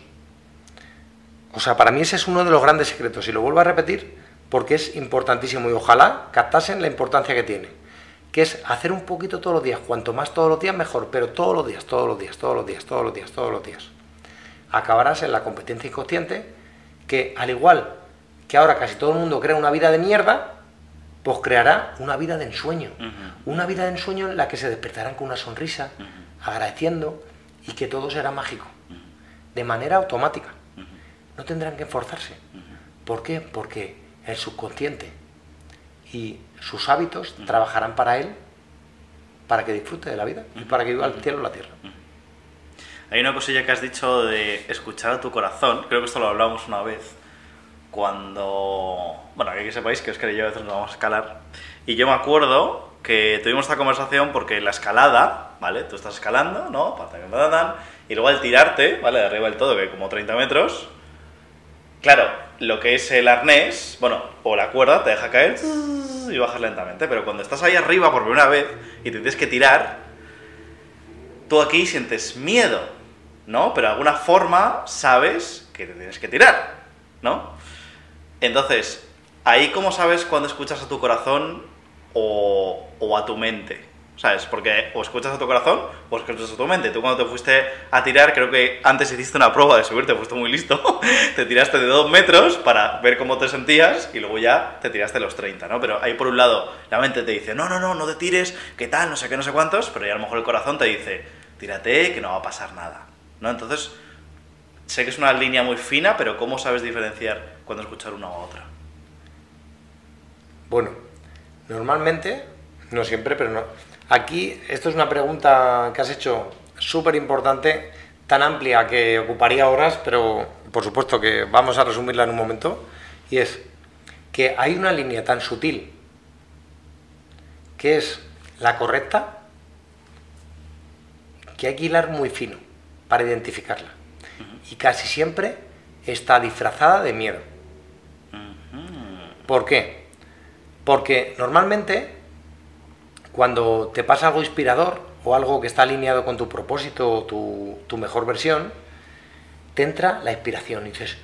A: o sea, para mí ese es uno de los grandes secretos, y lo vuelvo a repetir porque es importantísimo y ojalá captasen la importancia que tiene, que es hacer un poquito todos los días, cuanto más todos los días mejor, pero todos los días, todos los días, todos los días, todos los días, todos los días. Acabarás en la competencia inconsciente que al igual que ahora casi todo el mundo crea una vida de mierda, pues creará una vida de ensueño. Una vida de ensueño en la que se despertarán con una sonrisa, agradeciendo y que todo será mágico. De manera automática. No tendrán que esforzarse. ¿Por qué? Porque el subconsciente y sus hábitos trabajarán para él para que disfrute de la vida y para que viva el cielo en la tierra.
C: Hay una cosilla que has dicho de escuchar a tu corazón. Creo que esto lo hablamos una vez. Cuando. Bueno, que sepáis que Oscar y yo a veces nos vamos a escalar. Y yo me acuerdo que tuvimos esta conversación porque la escalada, ¿vale? Tú estás escalando, ¿no? Y luego al tirarte, ¿vale? De arriba del todo, que como 30 metros. Claro, lo que es el arnés, bueno, o la cuerda te deja caer y bajas lentamente. Pero cuando estás ahí arriba por primera vez y te tienes que tirar, tú aquí sientes miedo, ¿no? Pero de alguna forma sabes que te tienes que tirar, ¿no? Entonces, ahí cómo sabes cuando escuchas a tu corazón o, o a tu mente, ¿sabes? Porque o escuchas a tu corazón o escuchas a tu mente. Tú cuando te fuiste a tirar, creo que antes hiciste una prueba de subirte, fuiste muy listo, te tiraste de dos metros para ver cómo te sentías y luego ya te tiraste los 30, ¿no? Pero ahí por un lado la mente te dice, no, no, no, no te tires, qué tal, no sé qué, no sé cuántos, pero ya a lo mejor el corazón te dice, tírate, que no va a pasar nada, ¿no? Entonces, sé que es una línea muy fina, pero ¿cómo sabes diferenciar cuando escuchar una u otra?
A: Bueno, normalmente, no siempre, pero no. Aquí, esto es una pregunta que has hecho súper importante, tan amplia que ocuparía horas, pero por supuesto que vamos a resumirla en un momento. Y es que hay una línea tan sutil que es la correcta que hay que hilar muy fino para identificarla. Y casi siempre está disfrazada de miedo. ¿Por qué? Porque normalmente cuando te pasa algo inspirador o algo que está alineado con tu propósito o tu, tu mejor versión, te entra la inspiración y dices,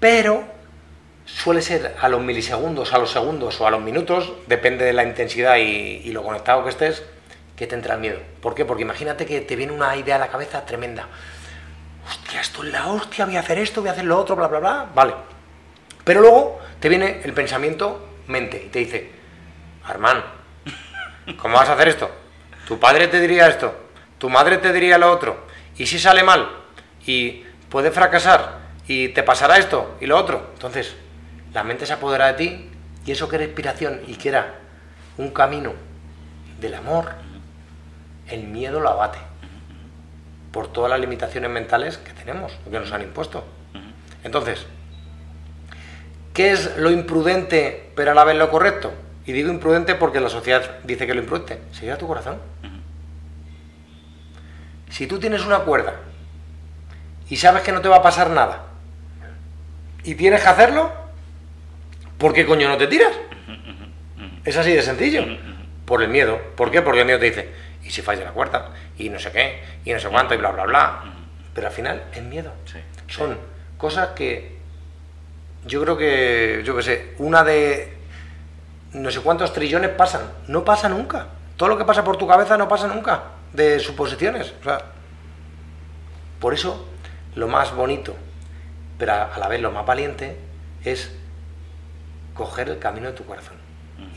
A: pero suele ser a los milisegundos, a los segundos o a los minutos, depende de la intensidad y, y lo conectado que estés, que te entra el miedo. ¿Por qué? Porque imagínate que te viene una idea a la cabeza tremenda. Hostia, esto es la hostia, voy a hacer esto, voy a hacer lo otro, bla, bla, bla. Vale. Pero luego te viene el pensamiento mente y te dice, Armán, ¿cómo vas a hacer esto? Tu padre te diría esto, tu madre te diría lo otro. ¿Y si sale mal? Y puede fracasar y te pasará esto y lo otro. Entonces, la mente se apodera de ti y eso que era inspiración y que era un camino del amor, el miedo lo abate por todas las limitaciones mentales que tenemos, que nos han impuesto. Entonces, ¿qué es lo imprudente pero a la vez lo correcto? Y digo imprudente porque la sociedad dice que lo imprudente. Seguir a tu corazón. Si tú tienes una cuerda y sabes que no te va a pasar nada y tienes que hacerlo, ¿por qué coño no te tiras? Es así de sencillo. Por el miedo. ¿Por qué? Porque el miedo te dice, ¿y si falla la cuerda? Y no sé qué, y no sé cuánto, y bla, bla, bla. Pero al final es miedo.
C: Sí.
A: Son cosas que yo creo que, yo qué sé, una de no sé cuántos trillones pasan. No pasa nunca. Todo lo que pasa por tu cabeza no pasa nunca. De suposiciones. O sea, por eso, lo más bonito, pero a a la vez lo más valiente, es coger el camino de tu corazón.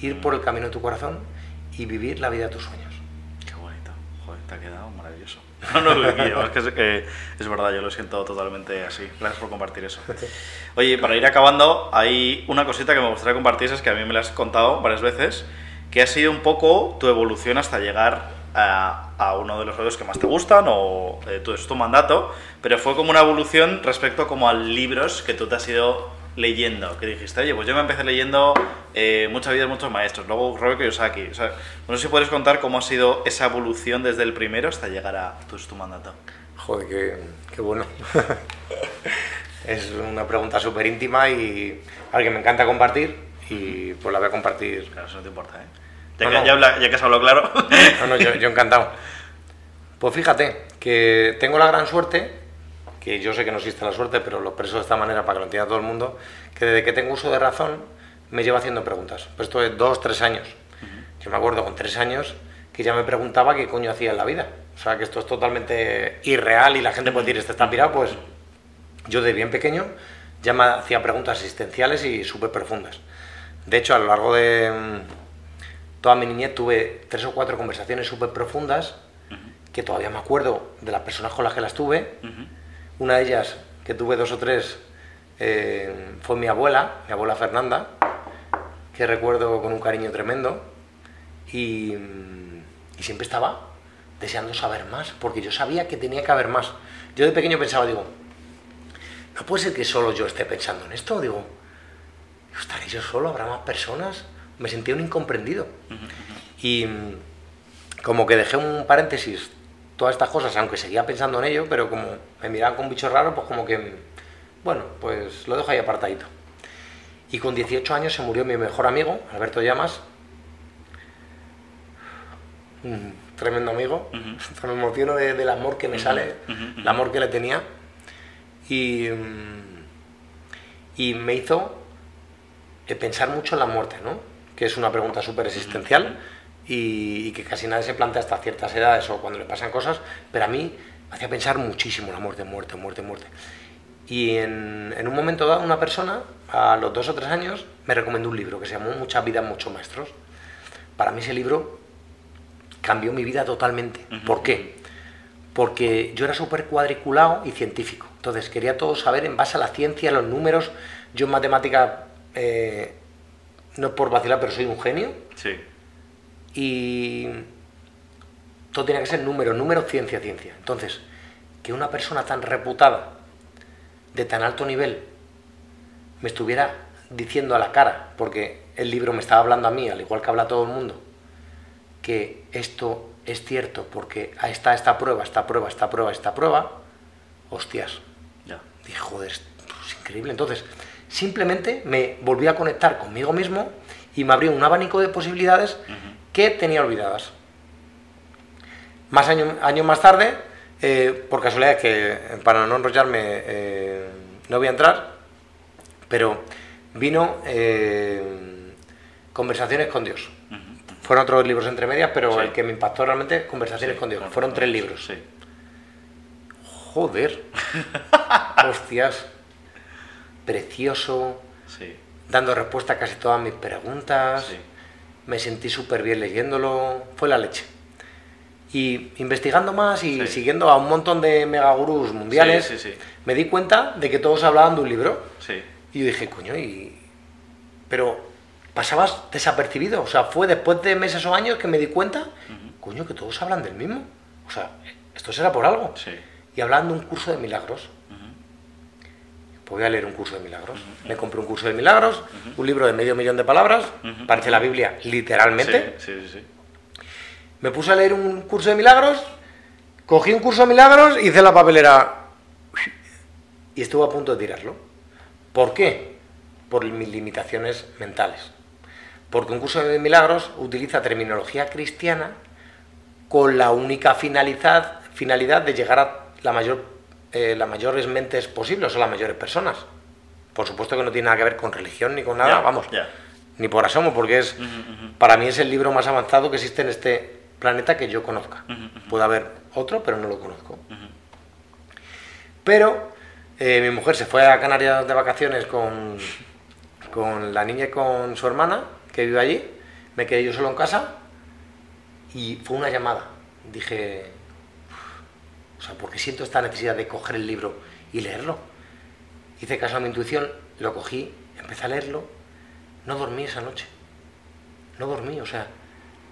A: Ir por el camino de tu corazón y vivir la vida de tus sueños.
C: Te ha quedado maravilloso. No, no, es que es, que es verdad, yo lo siento totalmente así. Gracias por compartir eso. Oye, para ir acabando, hay una cosita que me gustaría compartir, es que a mí me la has contado varias veces, que ha sido un poco tu evolución hasta llegar a, uno de los juegos que más te gustan o eh, es tu mandato, pero fue como una evolución respecto como a libros que tú te has ido leyendo, que dijiste, oye, pues yo me empecé leyendo eh, Mucha vida de muchos maestros, luego Robert Kiyosaki. O sea, no sé si puedes contar cómo ha sido esa evolución desde el primero hasta llegar a tu, tu mandato.
A: Joder, qué, qué bueno. es una pregunta súper íntima y algo que me encanta compartir y pues la voy a compartir.
C: Claro, eso no te importa, ¿eh? Ya,
A: No,
C: que,
A: no.
C: ya habla- ya que has hablado claro.
A: No, no, yo, yo encantado. Pues fíjate que tengo la gran suerte, que yo sé que no existe la suerte, pero lo expreso de esta manera para que lo entienda todo el mundo, que desde que tengo uso de razón me lleva haciendo preguntas. Pues esto es dos, tres años. Yo me acuerdo con tres años que ya me preguntaba qué coño hacía en la vida. O sea, que esto es totalmente irreal y la gente puede decir, este está pirado, pues yo de bien pequeño ya me hacía preguntas existenciales y súper profundas. De hecho, a lo largo de mm, toda mi niñez tuve tres o cuatro conversaciones súper profundas que todavía me acuerdo de las personas con las que las tuve.
C: Ujú.
A: Una de ellas, que tuve dos o tres, eh, fue mi abuela, mi abuela Fernanda, que recuerdo con un cariño tremendo. Y, y siempre estaba deseando saber más, porque yo sabía que tenía que haber más. Yo de pequeño pensaba, digo, no puede ser que solo yo esté pensando en esto, digo, ¿estaré yo solo? ¿Habrá más personas? Me sentía un incomprendido. Y como que dejé un paréntesis todas estas cosas, aunque seguía pensando en ello, pero como me miraban con bicho raro, pues como que, bueno, pues lo dejo ahí apartadito. Y con 18 años se murió mi mejor amigo, Alberto Llamas, un tremendo amigo.
C: Ujú.
A: Hasta me emociono de- del amor que me sale,
C: ujú, ujú.
A: el amor que le tenía. Y, mm, y me hizo eh, pensar mucho en la muerte, ¿no? Que es una pregunta súper existencial y, y que casi nadie se plantea hasta ciertas edades o cuando le pasan cosas, pero a mí me hacía pensar muchísimo la muerte, muerte, muerte, muerte. Y en, en un momento dado, una persona, a los dos o tres años, me recomendó un libro que se llamó Muchas vidas, muchos maestros. Para mí ese libro cambió mi vida totalmente. ¿Por qué? Porque yo era súper cuadriculado y científico. Entonces quería todo saber en base a la ciencia, los números. Yo en matemática, eh, no es por vacilar, pero soy un genio.
C: Sí.
A: Y todo tenía que ser números, números, ciencia, ciencia. Entonces, que una persona tan reputada, de tan alto nivel, me estuviera diciendo a la cara, porque el libro me estaba hablando a mí, al igual que habla todo el mundo, que esto es cierto porque ahí está esta prueba, esta prueba, esta prueba, esta prueba, hostias,
C: Ya.
A: Dije, joder, es increíble. Entonces, simplemente me volví a conectar conmigo mismo y me abrió un abanico de posibilidades que tenía olvidadas. Más años años más tarde, eh, por casualidad, que para no enrollarme, eh, no voy a entrar, pero vino eh, Conversaciones con Dios. Fueron otros libros entre medias, pero
C: Sí.
A: el que me impactó realmente, Conversaciones con Dios. Fueron tres libros.
C: Sí.
A: Joder. Hostias. Precioso.
C: Sí.
A: Dando respuesta a casi todas mis preguntas.
C: Sí.
A: Me sentí súper bien leyéndolo. Fue la leche. Y investigando más y
C: Sí.
A: siguiendo a un montón de megagurús mundiales,
C: Sí, sí, sí.
A: me di cuenta de que todos hablaban de un libro. Y yo dije, coño, y... Pero pasabas desapercibido. O sea, fue después de meses o años que me di cuenta, coño, que todos hablan del mismo. O sea, esto será por algo. Y hablan de un curso de milagros. Pues voy a leer un curso de milagros. Me compré un curso de milagros, un libro de medio millón de palabras,
C: Ujú.
A: parece la Biblia literalmente.
C: Sí, sí, sí.
A: Me puse a leer un curso de milagros, cogí un curso de milagros y hice la papelera. Y estuve a punto de tirarlo. ¿Por qué? Por mis limitaciones mentales. Porque un curso de milagros utiliza terminología cristiana con la única finalidad, finalidad de llegar a la mayor, eh, las mayores mentes posibles o las mayores personas. Por supuesto que no tiene nada que ver con religión ni con nada, vamos, ni por asomo, porque es, para mí es el libro más avanzado que existe en este planeta que yo conozca. Puede haber otro, pero no lo conozco. Pero eh, mi mujer se fue a Canarias de vacaciones con, con la niña y con su hermana, que vive allí. Me quedé yo solo en casa y fue una llamada. Dije, O sea, ¿por qué siento esta necesidad de coger el libro y leerlo? Hice caso a mi intuición, lo cogí, empecé a leerlo, no dormí esa noche. No dormí, o sea,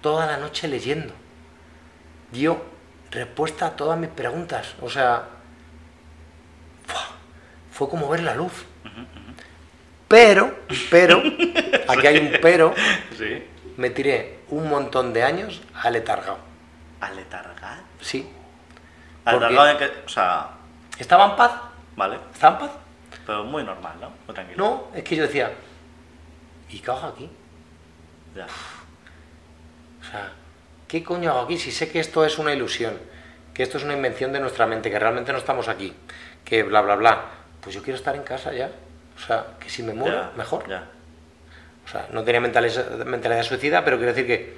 A: toda la noche leyendo. Dio respuesta a todas mis preguntas. O sea, fue como ver la luz. Pero, pero, aquí hay un pero,
C: Sí.
A: me tiré un montón de años aletargado.
C: ¿Aletargar?
A: Sí.
C: ¿Aletargado en qué? O sea,
A: ¿Estaba en paz?
C: vale.
A: ¿Estaba en paz?
C: Pero muy normal, ¿no? Muy tranquilo.
A: No, es que yo decía, ¿y qué hago aquí?
C: Ya.
A: O sea, ¿qué coño hago aquí si sé que esto es una ilusión? Que esto es una invención de nuestra mente, que realmente no estamos aquí, que bla, bla, bla. Pues yo quiero estar en casa ya. O sea, que si me muero,
C: Ya,
A: mejor.
C: Ya.
A: O sea, no tenía mentalidad, mentalidad suicida, pero quiero decir que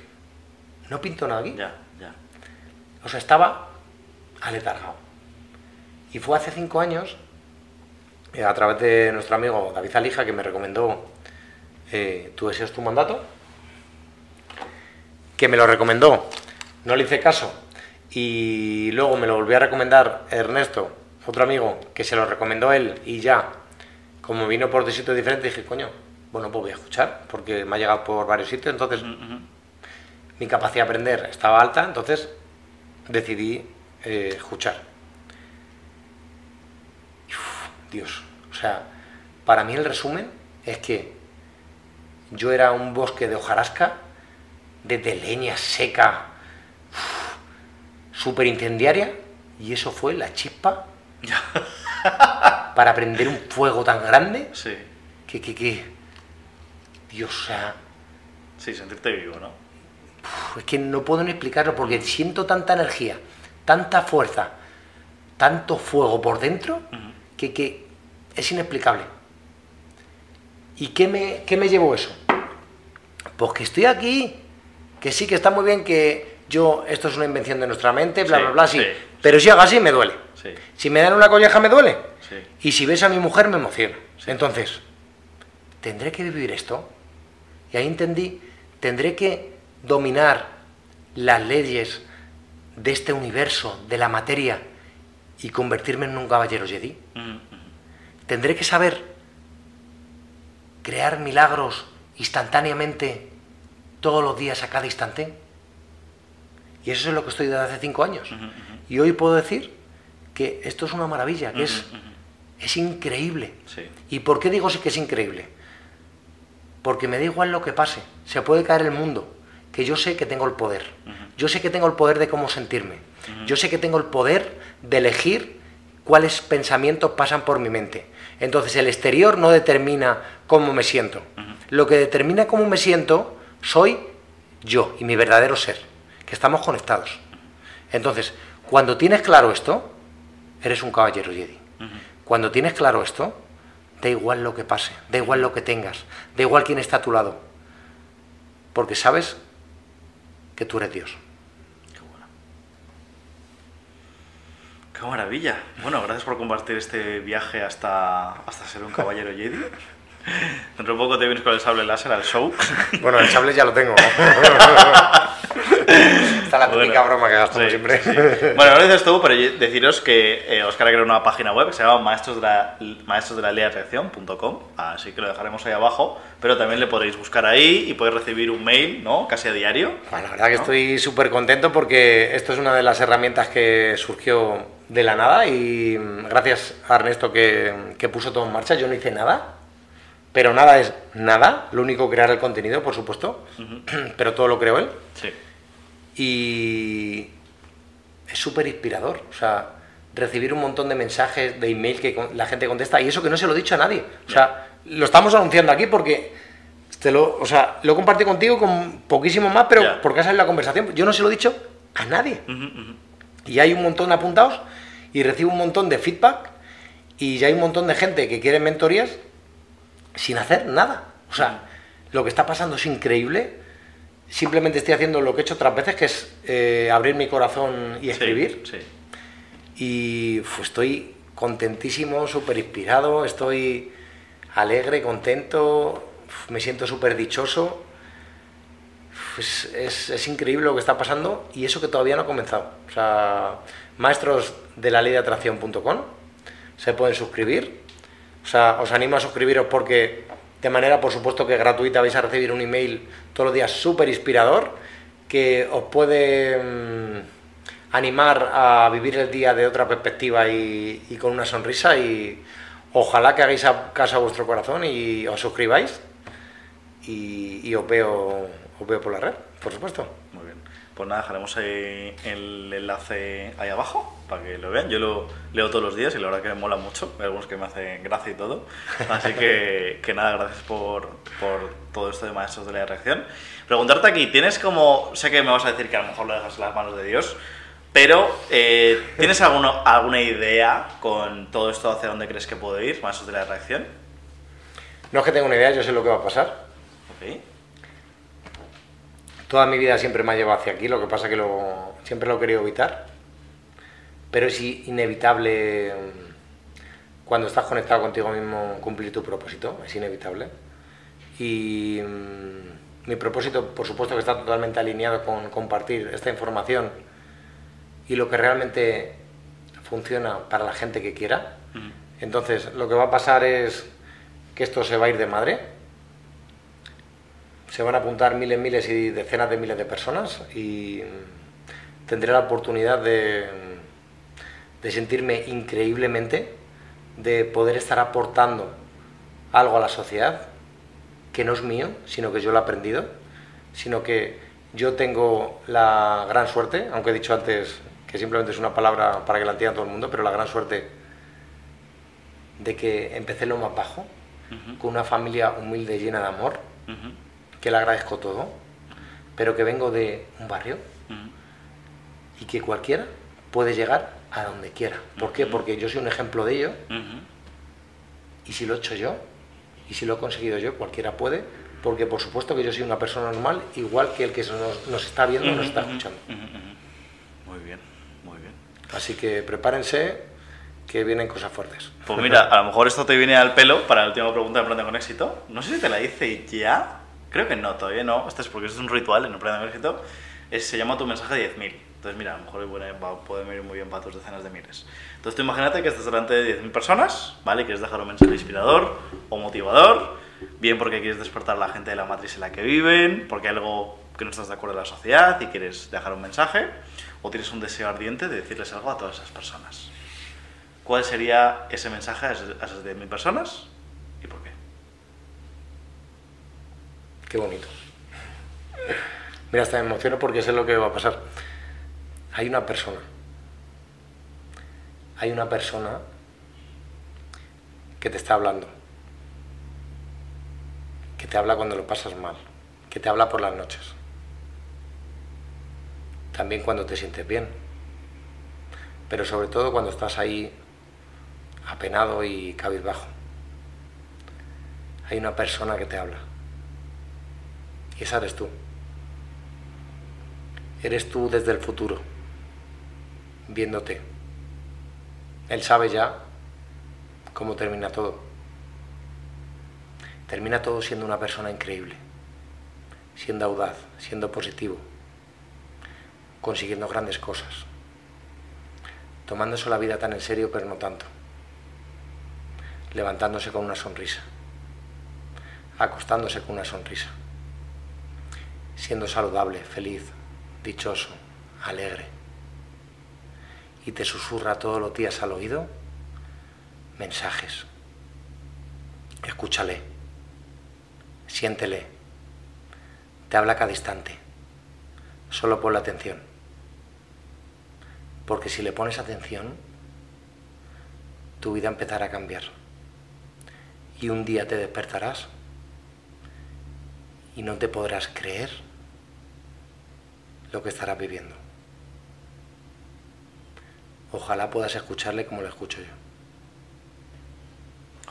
A: no pinto nada aquí.
C: Ya, ya.
A: O sea, estaba aletargado. Y fue hace cinco años, eh, a través de nuestro amigo David Alija, que me recomendó eh, Tu deseas tu mandato, que me lo recomendó, no le hice caso, y luego me lo volvió a recomendar Ernesto, otro amigo, que se lo recomendó él, y ya, como vino por dos sitios diferentes, dije, coño, bueno, pues voy a escuchar, porque me ha llegado por varios sitios, entonces mi capacidad de aprender estaba alta, entonces decidí eh, escuchar. Uf, Dios, o sea, para mí el resumen es que yo era un bosque de hojarasca, de, de leña seca, súper incendiaria, y eso fue la chispa para prender un fuego tan grande
C: Sí.
A: que, que, que, Dios, o sea,
C: Sí, sentirte vivo, ¿no?
A: Es que no puedo ni explicarlo porque siento tanta energía, tanta fuerza, tanto fuego por dentro que, que es inexplicable. ¿Y qué me, qué me llevó eso? Pues que estoy aquí, que sí, que está muy bien que yo, esto es una invención de nuestra mente, bla,
C: Sí,
A: bla, bla, sí.
C: sí,
A: Pero si hago así me duele.
C: Sí.
A: Si me dan una colleja me duele. Y si ves a mi mujer me emociona. Entonces, ¿tendré que vivir esto? Y ahí entendí, tendré que dominar las leyes de este universo, de la materia, y convertirme en un caballero Jedi.
C: Ujú.
A: Tendré que saber crear milagros instantáneamente todos los días a cada instante. Y eso es lo que estoy desde hace cinco años.
C: Ujú, ujú.
A: Y hoy puedo decir que esto es una maravilla, que es, es increíble.
C: Sí.
A: ¿Y por qué digo sí que es increíble? Porque me da igual lo que pase. Se puede caer el mundo. Que yo sé que tengo el poder. Yo sé que tengo el poder de cómo sentirme. Yo sé que tengo el poder de elegir cuáles pensamientos pasan por mi mente. Entonces el exterior no determina cómo me siento. Lo que determina cómo me siento soy yo y mi verdadero ser, que estamos conectados. Entonces, cuando tienes claro esto, eres un caballero Jedi. Cuando tienes claro esto, da igual lo que pase, da igual lo que tengas, da igual quién está a tu lado, porque sabes que tú eres Dios.
C: Qué bueno. Qué maravilla. Bueno, gracias por compartir este viaje hasta, hasta ser un caballero Jedi. Dentro de poco te vienes con el sable láser al show.
A: Bueno, el sable ya lo tengo. Está la típica
C: Bueno,
A: broma que gastamos
C: sí,
A: siempre.
C: sí. Bueno, no lo dices tú, pero deciros que eh, Oscar ha creado una página web que se llama maestros de la, maestros de la ley de atracción.com, así que lo dejaremos ahí abajo, pero también le podréis buscar ahí y podéis recibir un mail, ¿no? Casi a diario.
A: Bueno, la verdad que
C: ¿No?
A: estoy súper contento porque esto es una de las herramientas que surgió de la nada y mm, gracias a Ernesto que, que puso todo en marcha, yo no hice nada, pero nada es nada, lo único crear el contenido, por supuesto, pero todo lo creó él
C: Sí.
A: y es súper inspirador, o sea, recibir un montón de mensajes, de email que la gente contesta y eso que no se lo he dicho a nadie, o sea, lo estamos anunciando aquí porque... Te lo, o sea, lo compartí contigo con poquísimo más, pero porque ha salido la conversación. Yo no se lo he dicho a nadie. Y hay un montón apuntados y recibo un montón de feedback y ya hay un montón de gente que quiere mentorías sin hacer nada. O sea, lo que está pasando es increíble. Simplemente estoy haciendo lo que he hecho otras veces, que es eh, abrir mi corazón y escribir.
C: Sí.
A: Y uf, estoy contentísimo, súper inspirado, estoy alegre, contento, me siento súper dichoso. Pues es, es increíble lo que está pasando y eso que todavía no ha comenzado. O sea, maestros de la ley de atracción.com se pueden suscribir. Sea, os animo a suscribiros porque de manera, por supuesto, que gratuita vais a recibir un email todos los días súper inspirador que os puede mm, animar a vivir el día de otra perspectiva y, con una sonrisa y ojalá que hagáis caso a vuestro corazón y os suscribáis y, y os, veo, os veo por la red, por supuesto.
C: Pues nada, dejaremos ahí el enlace ahí abajo para que lo vean. Yo lo leo todos los días y la verdad que me mola mucho. Hay algunos que me hacen gracia y todo. Así que, que nada, gracias por, por todo esto de Maestros de la Reacción. Preguntarte aquí, ¿tienes como... Sé que me vas a decir que a lo mejor lo dejas en las manos de Dios, pero eh, ¿tienes alguno- alguna idea con todo esto hacia dónde crees que puede ir, Maestros de la Reacción?
A: No es que tenga una idea, yo sé lo que va a pasar.
C: Ok.
A: Toda mi vida siempre me ha llevado hacia aquí, lo que pasa que lo, siempre lo he querido evitar. Pero es inevitable mm, cuando estás conectado contigo mismo cumplir tu propósito, es inevitable. Y mm, mi propósito, por supuesto, que está totalmente alineado con compartir esta información y lo que realmente funciona para la gente que quiera. Entonces, lo que va a pasar es que esto se va a ir de madre. Se van a apuntar miles, miles y decenas de miles de personas y tendré la oportunidad de, de sentirme increíblemente, de poder estar aportando algo a la sociedad que no es mío, sino que yo lo he aprendido, sino que yo tengo la gran suerte, aunque he dicho antes que simplemente es una palabra para que la entienda todo el mundo, pero la gran suerte de que empecé lo más bajo, con una familia humilde y llena de amor. Que le agradezco todo, pero que vengo de un barrio y que cualquiera puede llegar a donde quiera. ¿Por qué? Porque yo soy un ejemplo de ello y si lo he hecho yo y si lo he conseguido yo, cualquiera puede, porque por supuesto que yo soy una persona normal, igual que el que nos, nos está viendo nos está escuchando.
C: Muy bien, muy bien.
A: Así que prepárense que vienen cosas fuertes.
C: Pues mira, a lo mejor esto te viene al pelo para la última pregunta de Emprende con éxito. No sé si te la hice ya. Creo que no, todavía no. Esto es porque esto es un ritual en Emprende con éxito. Es- se llama tu mensaje de 10.000. Entonces, mira, a lo mejor puede, va- puede venir muy bien para tus decenas de miles. Entonces, tú imagínate que estás delante de 10.000 personas, ¿vale? Quieres dejar un mensaje inspirador o motivador. Bien porque quieres despertar a la gente de la matriz en la que viven, porque hay algo que no estás de acuerdo en la sociedad y quieres dejar un mensaje, o tienes un deseo ardiente de decirles algo a todas esas personas. ¿Cuál sería ese mensaje a esas 10.000 personas y por qué?
A: Qué bonito. Mira, hasta me emociono porque sé lo que va a pasar. Hay una persona. Hay una persona que te está hablando. Que te habla cuando lo pasas mal. Que te habla por las noches. También cuando te sientes bien. Pero sobre todo cuando estás ahí apenado y cabizbajo. Hay una persona que te habla. Y esa eres tú. Eres tú desde el futuro, viéndote. Él sabe ya cómo termina todo. Termina todo siendo una persona increíble, siendo audaz, siendo positivo, consiguiendo grandes cosas, tomándose la vida tan en serio pero no tanto, levantándose con una sonrisa, acostándose con una sonrisa siendo saludable, feliz, dichoso, alegre. Y te susurra todos los días al oído mensajes. Escúchale, siéntele, te habla cada instante. Solo pon la atención. Porque si le pones atención, tu vida empezará a cambiar. Y un día te despertarás y no te podrás creer lo que estarás viviendo. Ojalá puedas escucharle como lo escucho yo.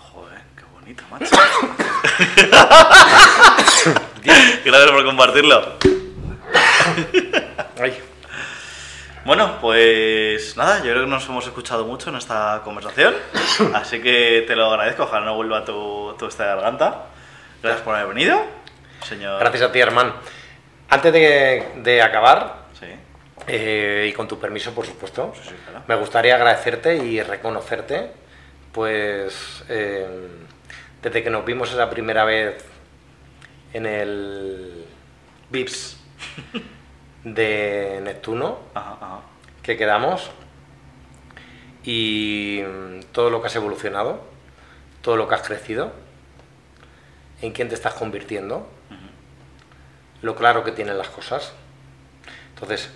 C: Joder, qué bonito, macho. Gracias por compartirlo.
A: Ay,
C: Bueno, pues nada, yo creo que nos hemos escuchado mucho en esta conversación, así que te lo agradezco, ojalá no vuelva tu, tu esta garganta. Gracias por haber venido, señor.
A: gracias a ti, hermano. Antes de, de acabar,
D: Sí.
A: eh, y con tu permiso, por supuesto,
D: Sí, sí, claro.
A: me gustaría agradecerte y reconocerte, pues eh, desde que nos vimos esa primera vez en el VIPS de Neptuno,
D: Ajá, ajá.
A: que quedamos, y mm, todo lo que has evolucionado, todo lo que has crecido, en quién te estás convirtiendo, lo claro que tienen las cosas. Entonces,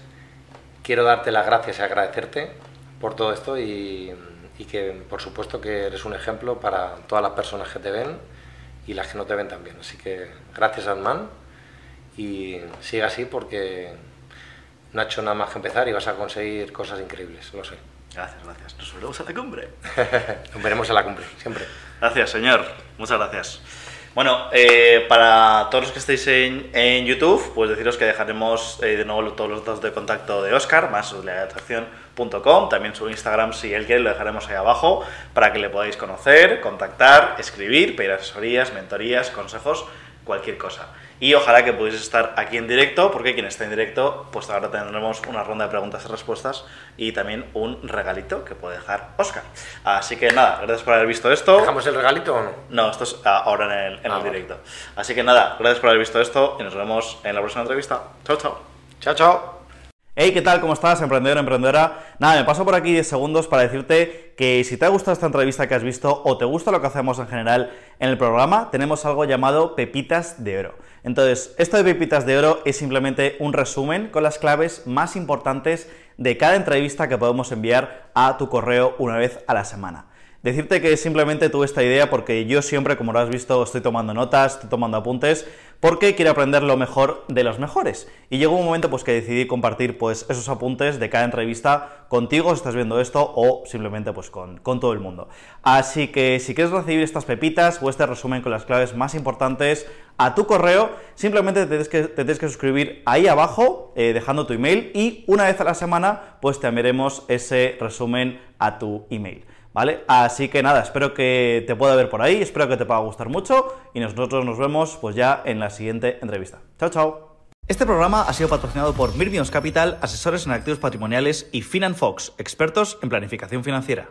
A: quiero darte las gracias y agradecerte por todo esto y, y que, por supuesto, que eres un ejemplo para todas las personas que te ven y las que no te ven también. Así que, gracias, Alman, y sigue así porque no ha hecho nada más que empezar y vas a conseguir cosas increíbles, lo sé.
D: Gracias, gracias. Nos veremos a la cumbre.
A: Nos veremos en la cumbre, siempre.
D: Gracias, señor. Muchas gracias. Bueno, eh, para todos los que estéis en, en YouTube, pues deciros que dejaremos eh, de nuevo todos los datos de contacto de Oscar, más atracción.com, también su Instagram, si él quiere, lo dejaremos ahí abajo, para que le podáis conocer, contactar, escribir, pedir asesorías, mentorías, consejos, cualquier cosa. Y ojalá que podáis estar aquí en directo, porque quien está en directo, pues ahora tendremos una ronda de preguntas y respuestas y también un regalito que puede dejar Oscar. Así que nada, gracias por haber visto esto.
A: ¿Dejamos el regalito o no?
D: No, esto es ah, ahora en el, en
A: Ah,
D: el
A: vale.
D: directo. Así que nada, gracias por haber visto esto y nos vemos en la próxima entrevista. Chao, chao.
A: Chao, chao.
C: Hey, ¿qué tal? ¿Cómo estás, emprendedor, emprendedora? Nada, me paso por aquí 10 segundos para decirte que si te ha gustado esta entrevista que has visto o te gusta lo que hacemos en general en el programa, tenemos algo llamado Pepitas de Oro. Entonces, esto de Pepitas de Oro es simplemente un resumen con las claves más importantes de cada entrevista que podemos enviar a tu correo una vez a la semana. Decirte que simplemente tuve esta idea porque yo siempre, como lo has visto, estoy tomando notas, estoy tomando apuntes, porque quiero aprender lo mejor de los mejores. Y llegó un momento pues que decidí compartir pues esos apuntes de cada entrevista contigo, si estás viendo esto, o simplemente pues con, con todo el mundo. Así que si quieres recibir estas pepitas o este resumen con las claves más importantes a tu correo, simplemente te tienes que, que suscribir ahí abajo, eh, dejando tu email, y una vez a la semana pues te enviaremos ese resumen a tu email. ¿Vale? Así que nada, espero que te pueda ver por ahí, espero que te pueda gustar mucho y nosotros nos vemos pues ya en la siguiente entrevista. Chao, chao. Este programa ha sido patrocinado por Mirmions Capital, asesores en activos patrimoniales y Finan Fox, expertos en planificación financiera.